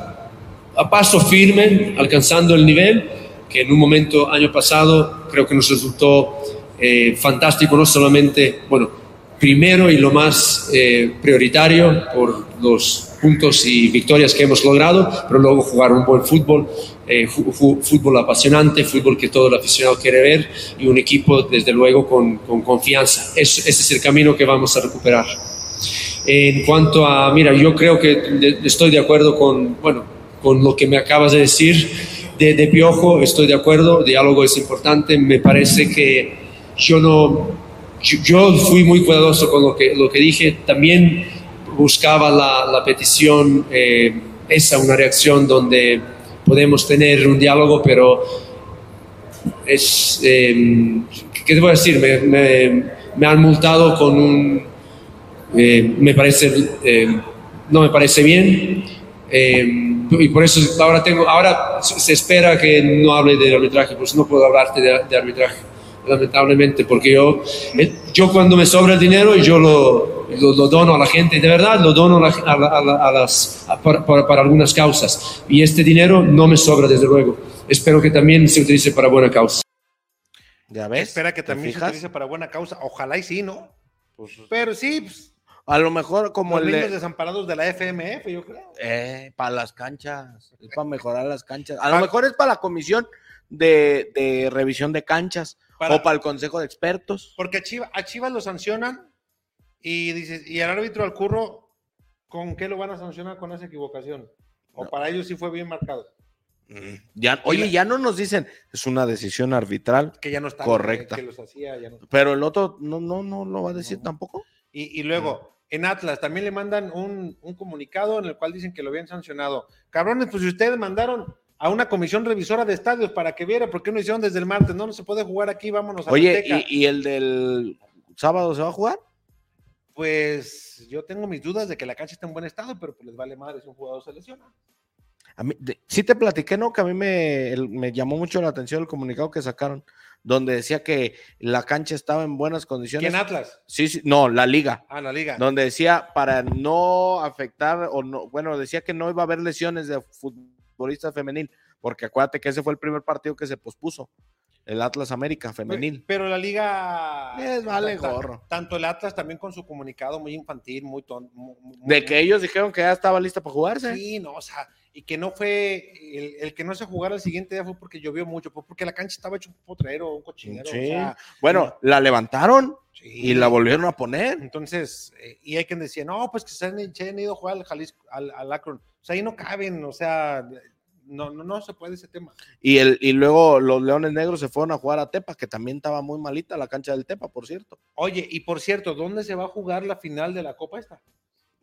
a paso firme, alcanzando el nivel que en un momento año pasado creo que nos resultó eh, fantástico, no solamente, bueno, primero y lo más eh, prioritario por los puntos y victorias que hemos logrado, pero luego jugar un buen fútbol, eh, fútbol apasionante, fútbol que todo el aficionado quiere ver y un equipo desde luego con, con confianza. Es- ese es el camino que vamos a recuperar. En cuanto a, mira, yo creo que estoy de acuerdo con, bueno, con lo que me acabas de decir de, de Piojo, estoy de acuerdo, diálogo es importante, me parece que yo no, yo, yo fui muy cuidadoso con lo que, lo que dije, también buscaba la, la petición, eh, esa, una reacción donde podemos tener un diálogo, pero es, eh, ¿qué te voy a decir? Me, me- me han multado con un, eh, me parece, eh, no me parece bien. Y por eso ahora tengo, ahora se espera que no hable de arbitraje, pues no puedo hablarte de, de arbitraje, lamentablemente, porque yo, eh, yo cuando me sobra el dinero yo lo, lo, lo dono a la gente, de verdad lo dono a, la- a la- a la- a las, a- para, para- para algunas causas. Y este dinero no me sobra, desde luego. Espero que también se utilice para buena causa. ¿Ya ves? Espera que ¿Te también se utilice para buena causa. Ojalá y sí, ¿no? Pero sí, pues, A lo mejor como los el niños de, desamparados de la FMF, yo creo. eh, para las canchas, es para mejorar las canchas. A lo mejor es para la comisión de, de revisión de canchas Para- o para el consejo de expertos. Porque a Chivas, a Chivas lo sancionan y dices, y al árbitro al curro, ¿con qué lo van a sancionar con esa equivocación? O No. para ellos sí fue bien marcado. Ya, oye, ya no nos dicen, es una decisión arbitral, Que ya no está. Correcta. Que, los hacía, ya no. pero el otro no, no, no lo va a decir tampoco. Y, y luego, en Atlas también le mandan un, un comunicado en el cual dicen que lo habían sancionado. Cabrones, pues si ustedes mandaron a una comisión revisora de estadios para que viera por qué no hicieron desde el martes, no, no se puede jugar aquí, vámonos a Oye, Azteca. ¿y, y el del sábado se va a jugar? Pues yo tengo mis dudas de que la cancha está en buen estado, pero pues les vale madre si un jugador se lesiona. A mí, de- sí te platiqué, ¿no? Que a mí me, el- me llamó mucho la atención el comunicado que sacaron, donde decía que la cancha estaba en buenas condiciones. ¿Quién Atlas? Sí, sí, no, la liga. Ah, la liga. donde decía para no afectar o no, bueno, decía que no iba a haber lesiones de futbolista femenil, porque acuérdate que ese fue el primer partido que se pospuso, el Atlas América femenil. Pero la liga. Les vale ta- ta- gorro. Tanto el Atlas también con su comunicado muy infantil, muy tonto. De que ellos dijeron que ya estaba lista para jugarse. Sí, no, o sea, y que no fue. El, el que no se jugara el siguiente día fue porque llovió mucho, fue porque la cancha estaba hecho un potrero, un cochinero. o Sí. sea, Bueno, la levantaron sí. y la volvieron a poner. Entonces, eh, y hay quien decía, no, pues que se han, se han ido a jugar al Jalisco, al, al Akron. O sea, ahí no caben, o sea, no, no, no se puede ese tema. Y, el, y luego los Leones Negros se fueron a jugar a Tepa, que también estaba muy malita la cancha del Tepa, por cierto. Oye, y por cierto, ¿dónde se va a jugar la final de la Copa esta?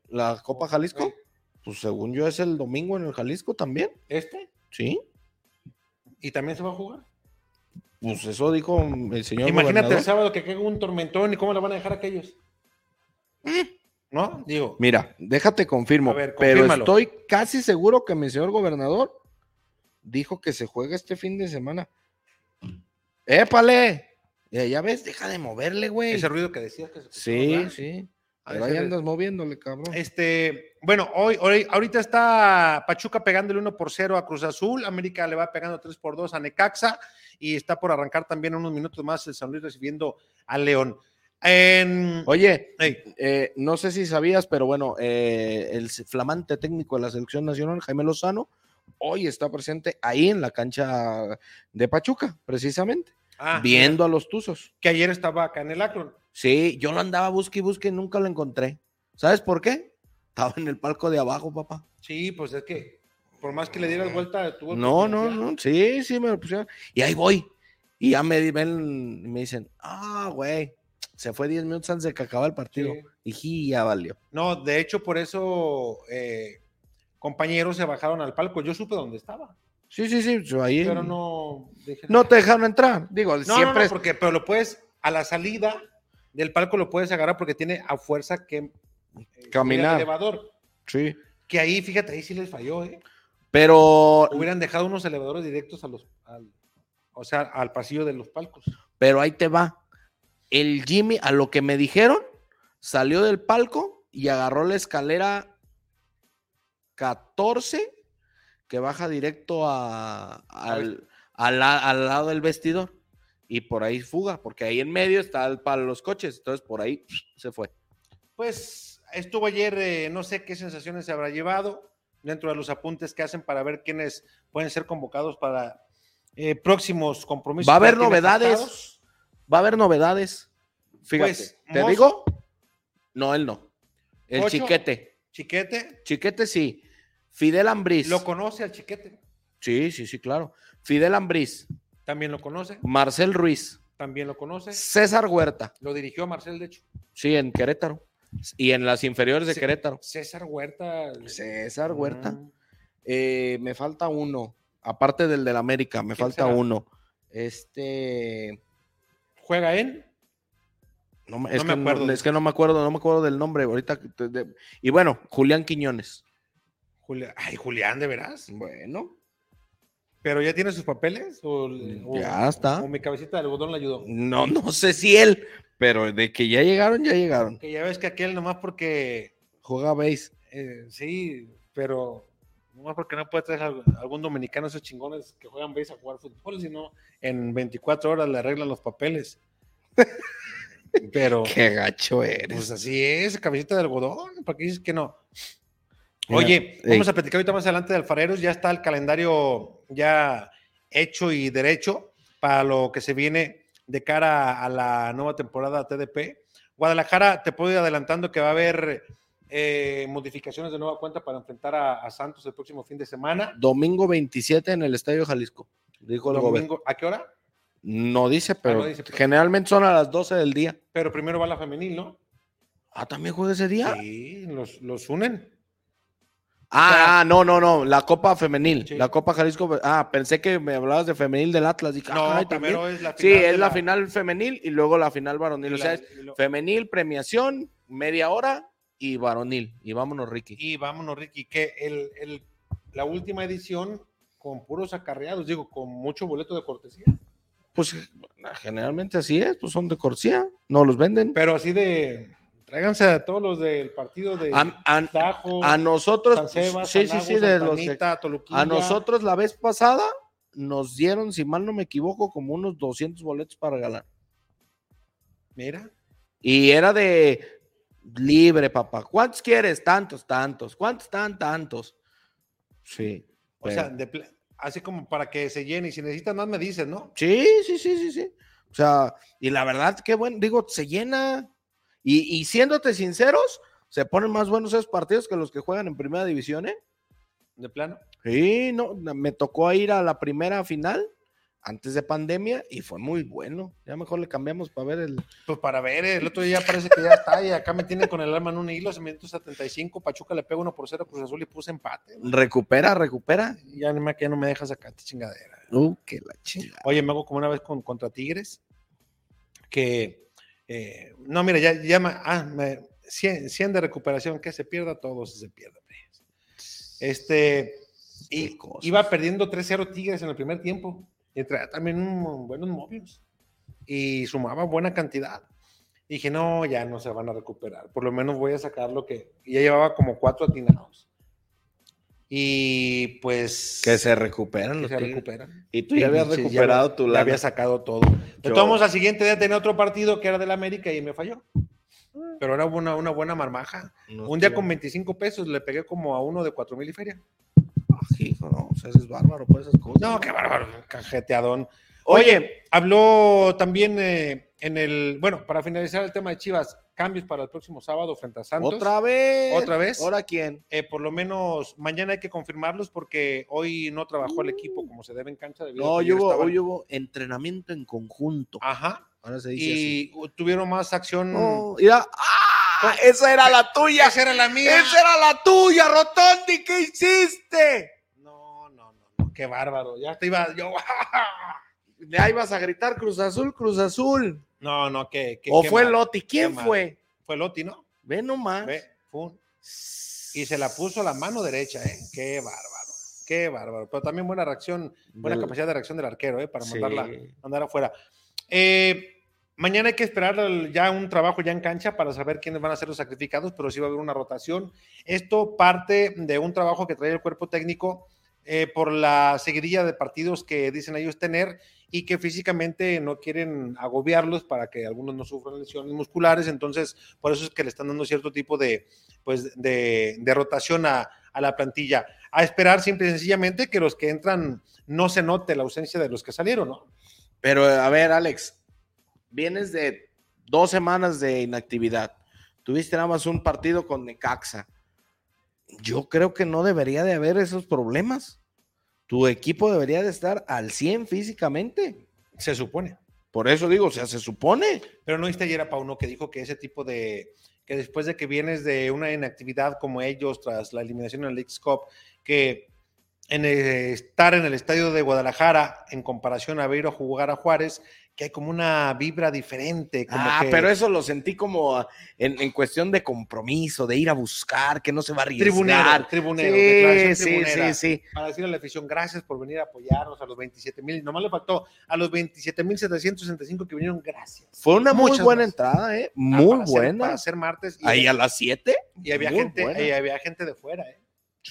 La Copa Jalisco, Sí. Pues según yo es el domingo en el Jalisco también. ¿Este? Sí, ¿Y también se va a jugar? pues eso dijo el señor Imagínate gobernador. el sábado que caiga un tormentón y cómo le van a dejar a aquellos. ¿No? Digo, Mira, déjate confirmo, A ver, pero confírmalo. estoy casi seguro que mi señor gobernador dijo que se juega este fin de semana. ¡Épale! Ya, ya ves, deja de moverle, güey. ese ruido que decías que se Sí, sí. Ah, ahí andas moviéndole, cabrón. Este, bueno, hoy, hoy, ahorita está Pachuca pegándole 1 por 0 a Cruz Azul, América le va pegando 3 por 2 a Necaxa y está por arrancar también unos minutos más el San Luis recibiendo a León. En, Oye, eh, no sé si sabías, pero bueno, eh, el flamante técnico de la selección nacional, Jaime Lozano, hoy está presente ahí en la cancha de Pachuca, precisamente, ah, viendo a los Tuzos. que ayer estaba acá en el Akron. Sí, yo lo andaba busque y busque y nunca lo encontré. ¿Sabes por qué? Estaba en el palco de abajo, papá. Sí, pues es que por más que le dieras vuelta, tuvo No, no, no, sí, sí, me lo pusieron. Y ahí voy. Y ya me ven y me dicen, ah, güey, se fue 10 minutos antes de que acabara el partido. Sí. Y ya valió. No, de hecho, por eso eh, compañeros se bajaron al palco. Yo supe dónde estaba, Sí, sí, sí, yo ahí. pero no. dije, No te dejaron entrar. Digo, No, siempre no, porque, pero lo puedes, a la salida del palco lo puedes agarrar porque tiene a fuerza que eh, Caminar. elevador. Sí. Que ahí, fíjate, ahí sí les falló, ¿eh? Pero, Hubieran dejado unos elevadores directos a los, al- o sea, al pasillo de los palcos. pero ahí te va. El Jimmy, a lo que me dijeron, salió del palco y agarró la escalera 14 que baja directo a- al, al al lado del vestidor. Y por ahí fuga, porque ahí en medio está el para los coches. Entonces por ahí se fue. Pues estuvo ayer, eh, no sé qué sensaciones se habrá llevado dentro de los apuntes que hacen para ver quiénes pueden ser convocados para eh, próximos compromisos. Va a haber novedades. Va a haber novedades. Fíjate, Pues, ¿te Mozo- digo? No, él no. El Ocho. chiquete. Chiquete, Chiquete sí. Fidel Ambriz. lo conoce al chiquete, Sí, sí, sí, claro. Fidel Ambriz. También lo conoce, Marcel Ruiz. también lo conoce. César Huerta. Lo dirigió Marcel, de hecho. Sí, en Querétaro. Y en las inferiores de. Querétaro. César Huerta. César Huerta. Mm, Eh, me falta uno. Aparte del del América, me ¿Quién falta será? uno. Este. ¿Juega en? No, es, me que acuerdo. no, es que no me acuerdo, no me acuerdo del nombre ahorita. de- y bueno, Julián Quiñones. Julián. Ay, Julián, de veras. Bueno, ¿Pero ya tiene sus papeles? ¿O, o- Ya está. ¿O mi cabecita de algodón le ayudó? no, no sé si él, pero de que ya llegaron, ya llegaron. Que ya ves que aquel nomás porque Juega base. Eh, sí, pero no porque no puede traer al- algún dominicano esos chingones que juegan base a jugar fútbol, sino en 24 horas le arreglan los papeles. pero Qué gacho eres. pues así es, cabecita de algodón, ¿para qué dices que no? Oye, ey. vamos a platicar ahorita más adelante de Alfareros, ya está el calendario ya hecho y derecho para lo que se viene de cara a la nueva temporada TDP. Guadalajara, te puedo ir adelantando que va a haber eh, modificaciones de nueva cuenta para enfrentar a, a Santos el próximo fin de semana. Domingo 27 en el Estadio Jalisco. Dijo el. Domingo, ¿A qué hora? No dice, pero no dice, pero- generalmente son a las 12 del día. Pero primero va la femenil, ¿no? Ah, también juega ese día. Sí, los, los unen. Ah, ah, no, no, no, la Copa Femenil, Sí. la Copa Jalisco. Ah, pensé que me hablabas de femenil del Atlas. Dije, No, ay, también. primero es la Sí, final. de es la, final femenil y luego la final varonil. O sea, es lo- femenil, premiación, media hora y varonil. Y vámonos, Ricky. Y vámonos, Ricky, que el, el- la última edición con puros acarreados, digo, con mucho boleto de cortesía, Pues generalmente así es, pues son de cortesía, no los venden. pero así de, tráiganse a todos los del partido de A, a- Tajo, a nosotros, Sebas, sí, sí, sí, de los. A nosotros la vez pasada nos dieron, si mal no me equivoco, como unos 200 boletos para regalar. Mira, Y era de libre, papá. ¿Cuántos quieres? Tantos, tantos. ¿Cuántos tan tantos? Sí. o pero- sea, de así como para que se llene, y si necesitan más me dices, ¿no? Sí, sí, sí, sí, sí. O sea, y la verdad, qué bueno, digo, se llena. Y, y siéndote sinceros, se ponen más buenos esos partidos que los que juegan en primera división, ¿eh? De plano. Sí, no, me tocó ir a la primera final antes de pandemia y fue muy bueno. Ya mejor le cambiamos para ver el. Pues para ver, el otro día parece que ya está, y acá me tienen con el alma en un hilo, se minuto 75, Pachuca le pega uno por cero, Cruz Azul y puse empate. Recupera, recupera. Ya, ni que ya no me dejas sacar esta chingadera. Uh, que la chingada. Oye, me hago como una vez con, contra Tigres, que, eh, no, mira, ya, ya me- ah, me- 100, 100 de recuperación, que se pierda todo, si se pierde. pues. Este, y iba perdiendo 3-0 Tigres en el primer tiempo, y traía también un- buenos movios, y sumaba buena cantidad. Y dije, no, ya no se van a recuperar, por lo menos voy a sacar lo que, y ya llevaba como cuatro atinados. Y pues... Que se recuperan que se recuperan. Y tú ya habías recuperado había- tu ya lana. había sacado todo. Yo- modos, al siguiente día tenía otro partido que era del América y me falló. Pero era una, una buena marmaja. No Un día con 25 pesos le pegué como a uno de 4 mil y feria. Hijo, no, o sea, es bárbaro por esas cosas. No, qué bárbaro, cajeteadón. Oye, Oye, habló también eh, en el. Bueno, para finalizar el tema de Chivas, cambios para el próximo sábado frente a Santos. otra vez. ¿Otra vez? ¿Ahora quién? Eh, por lo menos mañana hay que confirmarlos porque hoy no trabajó el equipo como se debe en cancha. a No, hoy hubo, hoy hubo entrenamiento en conjunto. Ajá. Ahora se dice así. Y tuvieron más acción. No, ¡ah! Esa era la tuya. Esa era la mía. Esa era la tuya, Rotondi. ¿Qué hiciste? No, no, no, no, qué bárbaro. Ya te iba yo. Ya ibas a gritar Cruz Azul, Cruz Azul. No, no, que. o fue Loti. ¿Quién mal. fue? Fue Loti, ¿no? Ve nomás. Ve, un- y se la puso la mano derecha, ¿eh? Qué bárbaro, qué bárbaro. Pero también buena reacción, buena Del- capacidad de reacción del arquero, ¿eh? Para Sí. mandarla, mandar afuera. Eh, mañana hay que esperar ya un trabajo ya en cancha para saber quiénes van a ser los sacrificados, pero sí va a haber una rotación. Esto parte de un trabajo que trae el cuerpo técnico eh, por la seguidilla de partidos que dicen ellos tener y que físicamente no quieren agobiarlos para que algunos no sufran lesiones musculares. Entonces, por eso es que le están dando cierto tipo de, pues, de, rotación a, a la plantilla. A esperar simple y sencillamente que los que entran no se note la ausencia de los que salieron, ¿no? Pero a ver, Alex, vienes de dos semanas de inactividad. Tuviste nada más un partido con Necaxa. Yo creo que no debería de haber esos problemas. Tu equipo debería de estar al 100 físicamente. Se supone. Por eso digo, o sea, se supone. Pero no viste ayer a Pauno que dijo que ese tipo de, que después de que vienes de una inactividad como ellos tras la eliminación en el Leagues Cup, que en el- estar en el estadio de Guadalajara en comparación a ver a jugar a Juárez, que hay como una vibra diferente. Como ah, que pero eso lo sentí como ah, en, en cuestión de compromiso, de ir a buscar, que no se va a arriesgar. tribunero, tribunero, declaración Sí, sí, tribunera. sí, sí. para decirle a la afición, gracias por venir a apoyarnos a los 27 mil, nomás le faltó a los 27 mil 765 que vinieron, gracias. Fue una muy Muchas buena gracias. entrada, ¿eh? Ah, Muy para ser- buena. para ser martes. Y, Ahí a las 7. y había muy gente, buena. y había gente de fuera, ¿eh?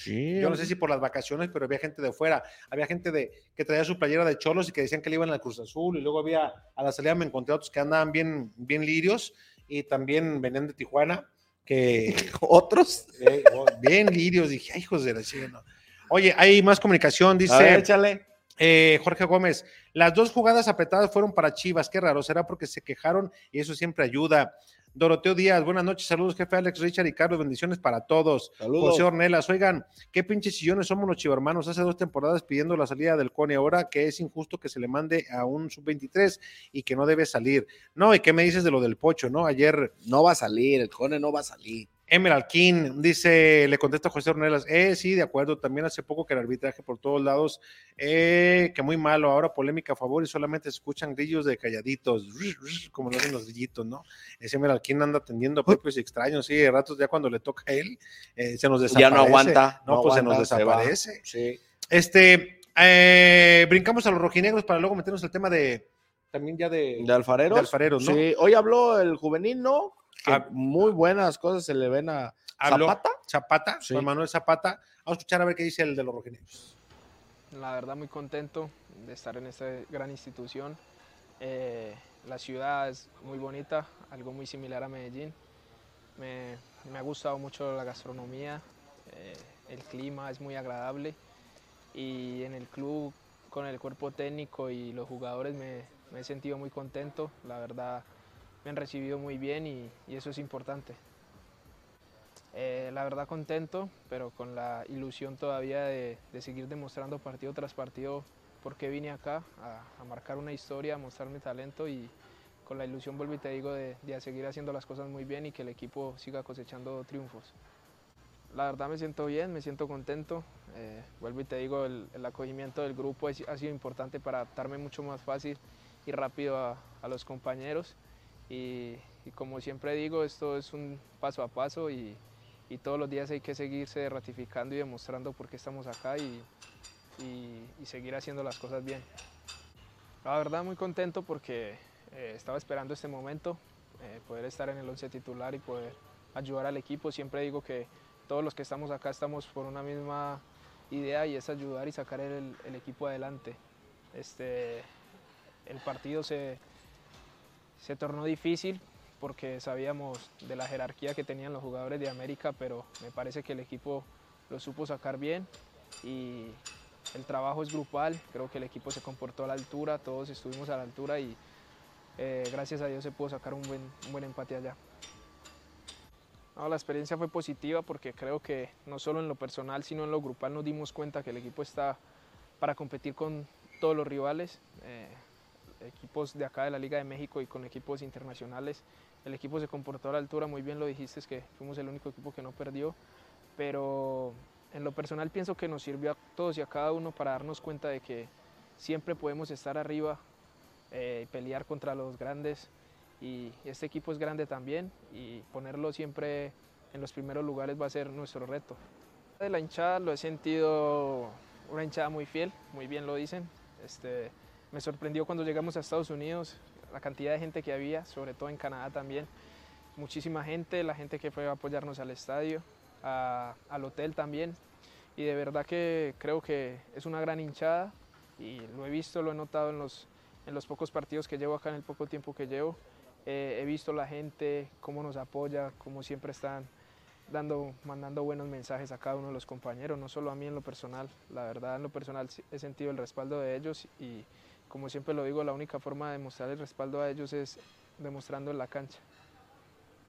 Sí. Yo no sé si por las vacaciones, pero había gente de fuera. Había gente de, que traía su playera de cholos y que decían que le iban al Cruz Azul. Y luego había, a la salida me encontré otros que andaban bien, bien lirios y también venían de Tijuana, que otros. eh, oh, bien lirios. Dije, "Ay, hijos de la chica, no". Oye, hay más comunicación, A ver, dice échale. eh, Jorge Gómez. Las dos jugadas apretadas fueron para Chivas, qué raro, será porque se quejaron y eso siempre ayuda. Doroteo Díaz, buenas noches, saludos, jefe Alex, Richard y Carlos, bendiciones para todos. Saludos. José Ornelas, oigan, qué pinches sillones somos los chivarmanos. Hace dos temporadas pidiendo la salida del Cone, ahora que es injusto que se le mande a un sub-23 y que no debe salir. No, ¿y qué me dices de lo del Pocho, no? Ayer No va a salir, el Cone no va a salir. Emerald King dice, le contesta José Ornelas, eh, sí, de acuerdo, también hace poco que el arbitraje por todos lados, eh, que muy malo, ahora polémica a favor y solamente se escuchan grillos de calladitos, como lo hacen los grillitos, ¿no? Ese Emerald King anda atendiendo a propios y extraños, sí, de ratos ya cuando le toca a él, eh, se nos desaparece. Ya no aguanta. No, pues se nos desaparece. Sí. Este, eh, brincamos a los rojinegros para luego meternos al tema de, también ya de, De Alfareros. de Alfareros, ¿no? Sí, hoy habló el juvenil, ¿no? Que Ah. muy buenas cosas se le ven a Habló Zapata. Zapata, Sí. Juan Manuel Zapata. Vamos a escuchar a ver qué dice el de los rojinegros. La verdad muy contento de estar en esta gran institución. Eh, la ciudad es muy bonita, algo muy similar a Medellín. Me, me ha gustado mucho la gastronomía, eh, el clima es muy agradable y en el club con el cuerpo técnico y los jugadores me, me he sentido muy contento. La verdad me han recibido muy bien y, y eso es importante. Eh, la verdad contento, pero con la ilusión todavía de, de seguir demostrando partido tras partido por qué vine acá a, a marcar una historia, a mostrar mi talento y con la ilusión, vuelvo y te digo, de, de seguir haciendo las cosas muy bien y que el equipo siga cosechando triunfos. La verdad me siento bien, me siento contento. eh, vuelvo y te digo, el, el acogimiento del grupo es- ha sido importante para adaptarme mucho más fácil y rápido a, a los compañeros. Y, y como siempre digo, esto es un paso a paso y, y todos los días hay que seguirse ratificando y demostrando por qué estamos acá y, y- seguir haciendo las cosas bien. La verdad muy contento porque eh, estaba esperando este momento, eh, poder estar en el once titular y poder ayudar al equipo. Siempre digo que todos los que estamos acá estamos por una misma idea y es ayudar y sacar el, el equipo adelante. Este, el partido se, se tornó difícil porque sabíamos de la jerarquía que tenían los jugadores de América, pero me parece que el equipo lo supo sacar bien y el trabajo es grupal, creo que el equipo se comportó a la altura, todos estuvimos a la altura y eh, gracias a Dios se pudo sacar un buen, un buen empate allá. No, la experiencia fue positiva porque creo que no solo en lo personal, sino en lo grupal nos dimos cuenta que el equipo está para competir con todos los rivales, eh, equipos de acá de la Liga de México y con equipos internacionales. El equipo se comportó a la altura, muy bien lo dijiste, es que fuimos el único equipo que no perdió, pero en lo personal pienso que nos sirvió a todos y a cada uno para darnos cuenta de que siempre podemos estar arriba, eh, pelear contra los grandes y este equipo es grande también y ponerlo siempre en los primeros lugares va a ser nuestro reto. De la hinchada lo he sentido una hinchada muy fiel, muy bien lo dicen. Este, me sorprendió cuando llegamos a Estados Unidos la cantidad de gente que había, sobre todo en Canadá también. Muchísima gente, la gente que fue a apoyarnos al estadio, al hotel también. Y de verdad que creo que es una gran hinchada y lo he visto, lo he notado en los, en los pocos partidos que llevo acá, en el poco tiempo que llevo. Eh, he visto la gente, cómo nos apoya, cómo siempre están dando, mandando buenos mensajes a cada uno de los compañeros, no solo a mí en lo personal. La verdad, en lo personal he sentido el respaldo de ellos y, como siempre lo digo, la única forma de mostrar el respaldo a ellos es demostrando en la cancha.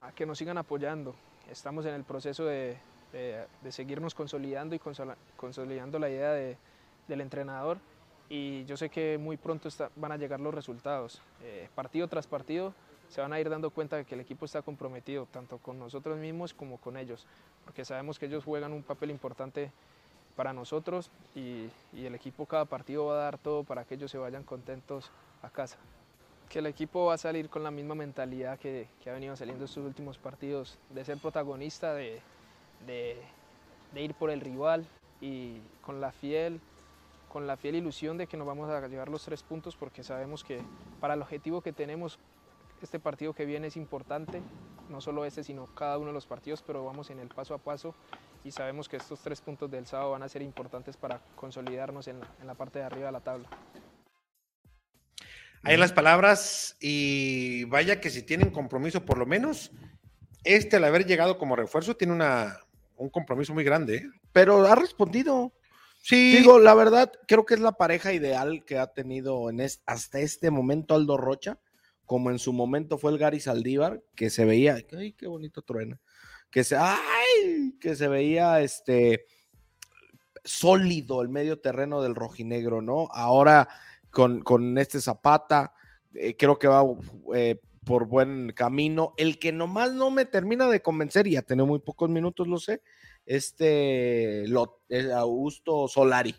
A que nos sigan apoyando. Estamos en el proceso de, de- de seguirnos consolidando y consolidando la idea de- del entrenador y yo sé que muy pronto está- van a llegar los resultados. Eh, partido tras partido se van a ir dando cuenta de que el equipo está comprometido, tanto con nosotros mismos como con ellos, porque sabemos que ellos juegan un papel importante para nosotros y, el equipo cada partido va a dar todo para que ellos se vayan contentos a casa. Que el equipo va a salir con la misma mentalidad que, ha venido saliendo estos últimos partidos, de ser protagonista, de ir por el rival y con la fiel con la fiel ilusión de que nos vamos a llevar los tres puntos porque sabemos que para el objetivo que tenemos este partido que viene es importante, no solo este, sino cada uno de los partidos, pero vamos en el paso a paso y sabemos que estos tres puntos del sábado van a ser importantes para consolidarnos en la, en la parte de arriba de la tabla. Ahí las palabras y vaya que si tienen compromiso por lo menos, este al haber llegado como refuerzo tiene una, un compromiso muy grande. ¿eh? Pero ha respondido. Sí, Digo, la verdad, creo que es la pareja ideal que ha tenido en es- hasta este momento Aldo Rocha, como en su momento fue el Gary Saldívar, que se veía, ay, qué bonito truena, que se, que se veía este sólido el medio terreno del rojinegro, ¿no? Ahora con, con este Zapata, eh, creo que va eh, por buen camino. El que nomás no me termina de convencer, y ha tenido muy pocos minutos, lo sé, este lo, eh, Augusto Solari.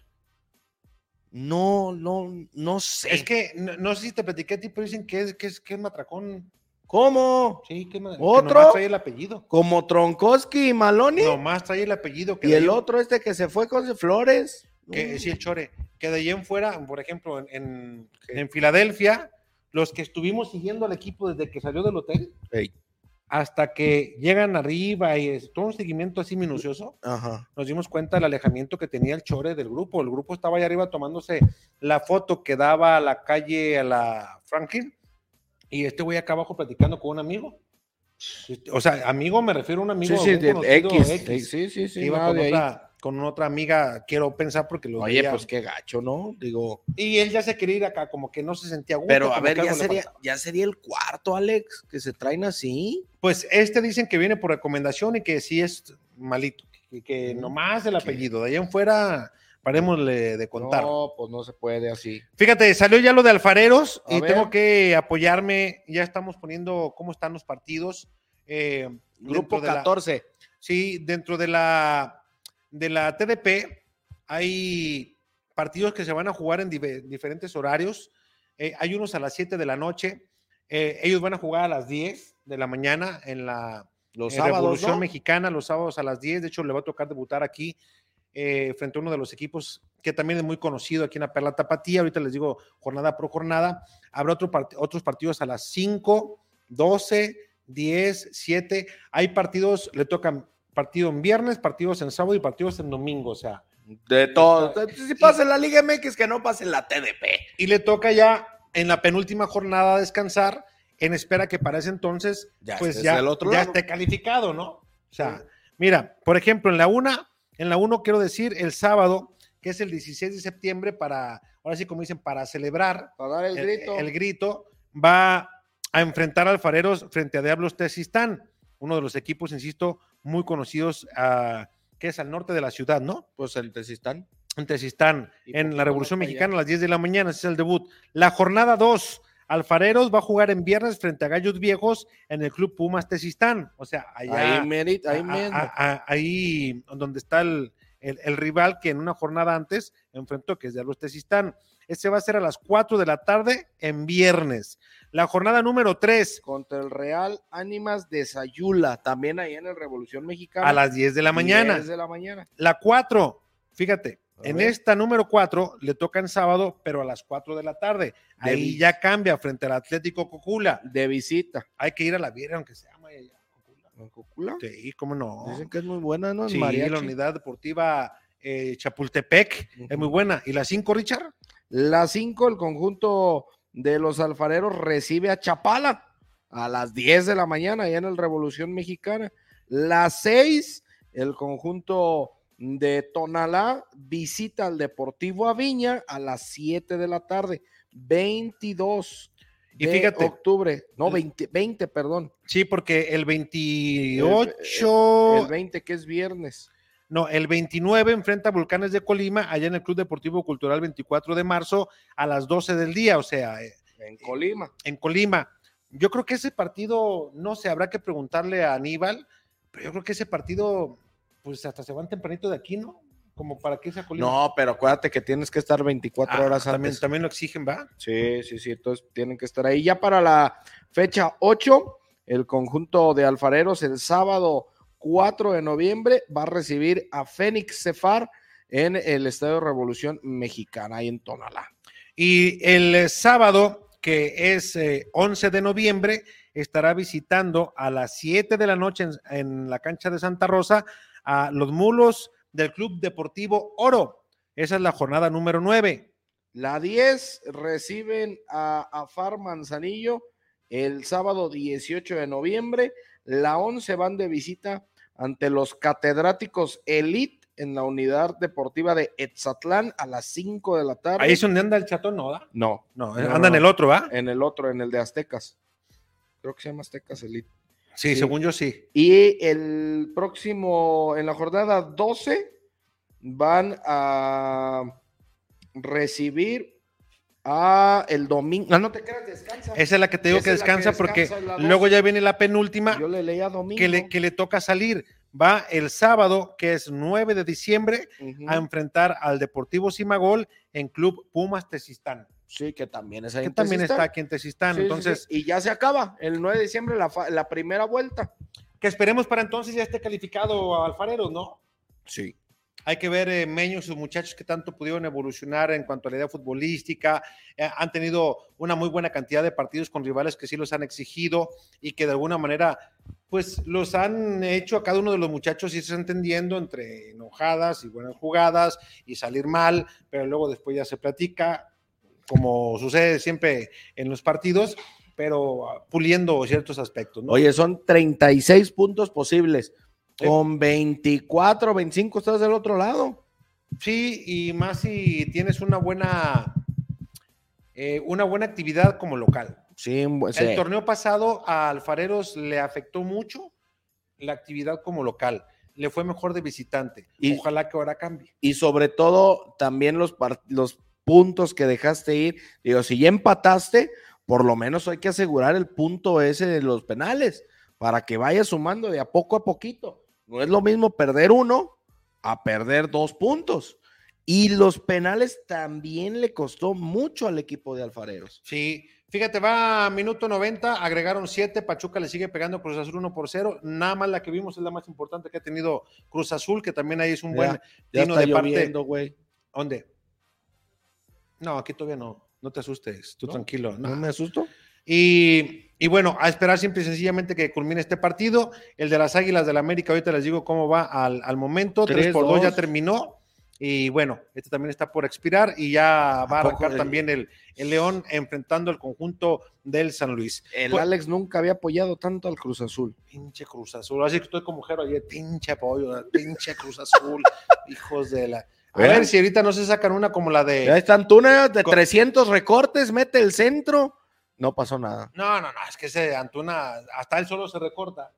No, no, no sé. es que no, sé si te platiqué a ti, pero dicen es, es, que es matracón. ¿Cómo? Sí, que, que ¿Otro? nomás trae el apellido. Como Tronkowski y Maloni. Nomás trae el apellido. Que y el ahí- otro este que se fue con Flores. que sí, el Chore, que de ahí en fuera, por ejemplo, en, en, en Filadelfia, los que estuvimos siguiendo al equipo desde que salió del hotel hasta que llegan arriba y es todo un seguimiento así minucioso, Ajá. nos dimos cuenta del alejamiento que tenía el Chore del grupo. El grupo estaba allá arriba tomándose la foto que daba a la calle, a la Franklin, y este güey acá abajo platicando con un amigo. O sea, amigo me refiero a un amigo. Sí, sí, conocido X. X, Sí, sí, sí. iba con de otra, con otra amiga, quiero pensar porque lo Oye, veía. pues qué gacho, ¿no? Digo, Y él ya se quería ir acá, como que no se sentía gusto. pero a ver, ya sería, ya sería el cuarto, Alex, que se traen así. Pues este dicen que viene por recomendación y que sí es malito, que, que nomás el apellido, de ahí en fuera, parémosle de contar. No, pues no se puede así. Fíjate, salió ya lo de alfareros A y ver. tengo que apoyarme, ya estamos poniendo cómo están los partidos. eh, Grupo dentro de la- 14. Sí, dentro de la, de la TDP hay partidos que se van a jugar en diferentes horarios. Eh, hay unos a las 7 de la noche. eh, ellos van a jugar a las 10 de la mañana en la Los sábados, Revolución ¿no? Mexicana, los sábados a las 10. De hecho, le va a tocar debutar aquí eh, frente a uno de los equipos que también es muy conocido aquí en la Perla Tapatía. Ahorita les digo jornada por jornada. Habrá otro part- otros partidos a las 5, 12, 10, 7. Hay partidos, le tocan partido en viernes, partidos en sábado y partidos en domingo. O sea, De todo. Si pasa en la Liga MX, que no pase en la TDP. y le toca ya en la penúltima jornada descansar en espera que para ese entonces Ya pues ya, del otro ya esté calificado, ¿no? O sea, mira, por ejemplo, en la una, en la uno quiero decir el sábado, que es el 16 de septiembre para, ahora sí como dicen, para celebrar Para dar el el, grito. el grito, va a enfrentar a Alfareros frente a Diablos Tezistán, uno de los equipos, insisto, muy conocidos, ah, que es al norte de la ciudad, ¿no? Pues el Tezistán. en Tezistán, Y en la Revolución Mexicana a las 10 de la mañana, ese es el debut. La jornada 2, Alfareros va a jugar en viernes frente a Gallos Viejos en el Club Pumas Tezistán. O sea, allá, ahí, merit, ahí a- mismo. a- a- ahí donde está el, el- el rival que en una jornada antes enfrentó, que es de los Tezistán. Este va a ser a las 4 de la tarde en viernes. La jornada número 3 Contra el Real Ánimas de Sayula, también ahí en el Revolución Mexicana. a las 10 de la mañana. 10 de la mañana. La 4, fíjate, en esta número 4 le toca en sábado, pero a las 4 de la tarde. De Ahí ya cambia frente al Atlético Cocula. De visita. Hay que ir a la Viera, aunque se llama ella. ¿En Cocula? Sí, cómo no. Dicen que es muy buena, ¿no? En Sí, mariachi. la unidad deportiva eh, Chapultepec es muy buena. ¿Y la 5, Richard? La 5, el conjunto de los alfareros recibe a Chapala a las 10 de la mañana, allá en el Revolución Mexicana. La 6, el conjunto de Tonalá visita al Deportivo Aviña a las 7 de la tarde, 22 Y de fíjate. octubre, no, 20, 20 perdón, Sí, porque el 28, el 20 que es viernes. no, el 29 enfrenta a Volcanes de Colima, allá en el Club Deportivo Cultural 24 de marzo a las 12 del día, o sea, eh, En Colima. en Colima. Yo creo que ese partido, no sé, habrá que preguntarle a Aníbal, pero yo creo que ese partido, pues hasta se van tempranito de aquí, ¿no? Como para que esa Colima. No, pero acuérdate que tienes que estar 24 Ah, horas también, antes. también lo exigen, ¿va? Sí, sí, sí, entonces tienen que estar ahí. Ya para la fecha 8, el conjunto de alfareros el sábado 4 de noviembre va a recibir a Fénix Cefar en el Estadio Revolución Mexicana, ahí en Tonalá. Y el eh, sábado, que es eh, 11 de noviembre, estará visitando a las 7 de la noche en, en la cancha de Santa Rosa a los mulos del Club Deportivo Oro. Esa es la jornada número 9. La 10 reciben a, a Far Manzanillo el sábado 18 de noviembre. La 11 van de visita ante los catedráticos Elite en la unidad deportiva de Etzatlán a las 5 de la tarde. Ahí es donde anda el chatón, ¿no? da? No, No, No, anda en el otro, ¿va? en el otro, en el de Aztecas. Creo que se llama Aztecas Elite. Sí, sí. según yo sí. Y el próximo, en la jornada 12, van a recibir a el domingo. No, no te creas, descansa. Esa es la que te digo Esa que descansa porque luego 12. ya viene la penúltima Yo le leía domingo. que le, que le toca salir. Va el sábado, que es 9 de diciembre, a enfrentar al Deportivo Simagol en Club Pumas Tezistán, Sí, que también es ahí que en también Tezistán. está aquí en Tezistán. Sí, sí, Entonces, sí. Y ya se acaba el 9 de diciembre la, la primera vuelta. que esperemos para entonces ya esté calificado Alfareros, ¿no? Sí. Hay que ver, eh, Meño y sus muchachos que tanto pudieron evolucionar en cuanto a la idea futbolística. eh, han tenido una muy buena cantidad de partidos con rivales que sí los han exigido y que de alguna manera, pues los han hecho a cada uno de los muchachos irse entendiendo entre enojadas y buenas jugadas y salir mal, pero luego después ya se platica, como sucede siempre en los partidos, pero ah, puliendo ciertos aspectos, ¿no? Oye, son 36 puntos posibles. Sí. Con 24, 25 estás del otro lado. Sí, y más si tienes una buena, eh, una buena actividad como local. Sí, El sí. torneo pasado a Alfareros le afectó mucho la actividad como local. Le fue mejor de visitante. Y- Ojalá que ahora cambie. y sobre todo también los, los puntos que dejaste ir. Digo, si ya empataste, por lo menos hay que asegurar el punto ese de los penales para que vaya sumando de a poco a poquito. No es lo mismo perder uno a perder dos puntos. Y los penales también le costó mucho al equipo de Alfareros. Sí, fíjate, va a minuto 90, agregaron 7, Pachuca le sigue pegando Cruz Azul 1 por 0. Nada más la que vimos es la más importante que ha tenido Cruz Azul, que también ahí es un Ya, buen Ya está de parte. ¿Dónde? No, aquí todavía no. No te asustes, tú ¿No? tranquilo. ¿No no. me asusto? Y, y bueno, a esperar simple y sencillamente que culmine este partido. El de las Águilas del América, ahorita les digo cómo va al, al momento. 3 por 2 ya 3-2. terminó. Y bueno, este también está por expirar y ya va a ¿A poco arrancar el- también el, el León enfrentando el conjunto del San Luis. El Pues- Alex nunca había apoyado tanto al Cruz Azul. Pinche Cruz Azul. Así que estoy como mujer ayer, pinche apoyo, pinche Cruz Azul, hijos de la. A ver si ahorita no se sacan una como la de. Ya están túneles de Co- 300 recortes, mete el centro. No pasó nada. No, no, no, es que ese Antuna, hasta él solo se recorta.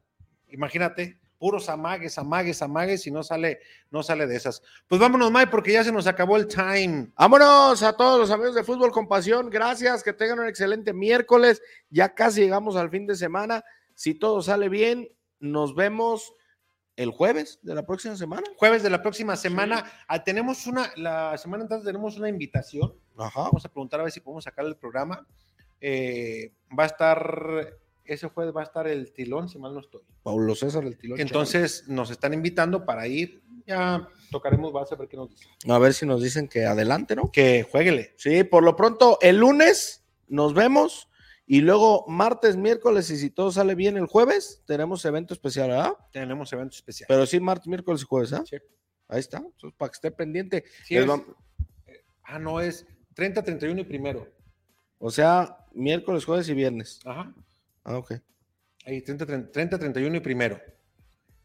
Imagínate, puros amagues, amagues, amagues y no sale, no sale de esas. Pues vámonos, Mike, porque ya se nos acabó el time. Vámonos a todos los amigos de Fútbol con Pasión. Gracias, que tengan un excelente miércoles. Ya casi llegamos al fin de semana. Si todo sale bien, nos vemos el jueves de la próxima semana. Jueves de la próxima semana. ah, tenemos una, la semana antes tenemos una invitación. Ajá. Vamos a preguntar a ver si podemos sacar el programa. Eh, va a estar, ese jueves va a estar el tilón, si mal no estoy. Paulo César el Tilón. Entonces nos están invitando para ir. Ya tocaremos base a ver qué nos dice. A ver si nos dicen que adelante, ¿no? Que jueguele. Sí, por lo pronto, el lunes nos vemos y luego martes, miércoles y si todo sale bien el jueves, tenemos evento especial, ¿verdad? Tenemos evento especial. Pero sí, martes, miércoles y jueves, ¿ah? Sí. Ahí está, entonces, para que esté pendiente. Sí, Les es- vam- ah, no, es 30, 31 y primero. O sea, miércoles, jueves y viernes. Ajá. Ah, ok. Ahí, 30, 30, 30, 31 y primero.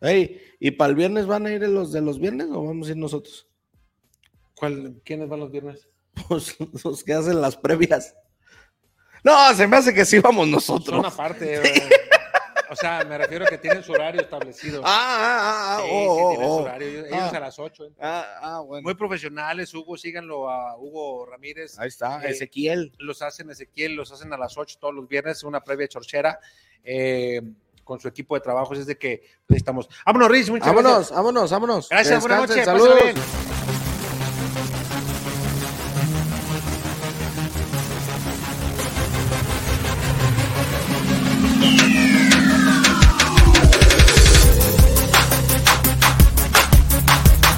Ey, ¿y para el viernes van a ir los de los viernes o vamos a ir nosotros? ¿Cuál, ¿Quiénes van los viernes? Pues los que hacen las previas. No, se me hace que sí vamos nosotros. Son aparte. eh, o sea, me refiero a que tienen su horario establecido. Ah, ah, ah, Sí, oh, sí, oh, tienen su oh. horario. Ellos, Ah. ellos a las 8. Ah, ah, bueno. Muy profesionales, Hugo, síganlo a Hugo Ramírez. Ahí está, Eh, Ezequiel. Los hacen Ezequiel, los hacen a las 8 todos los viernes, una previa chorchera eh, con su equipo de trabajo. Es de que necesitamos. Vámonos, Riz, muchas Vámonos, gracias. vámonos, vámonos. Gracias, buenas noches. Saludos.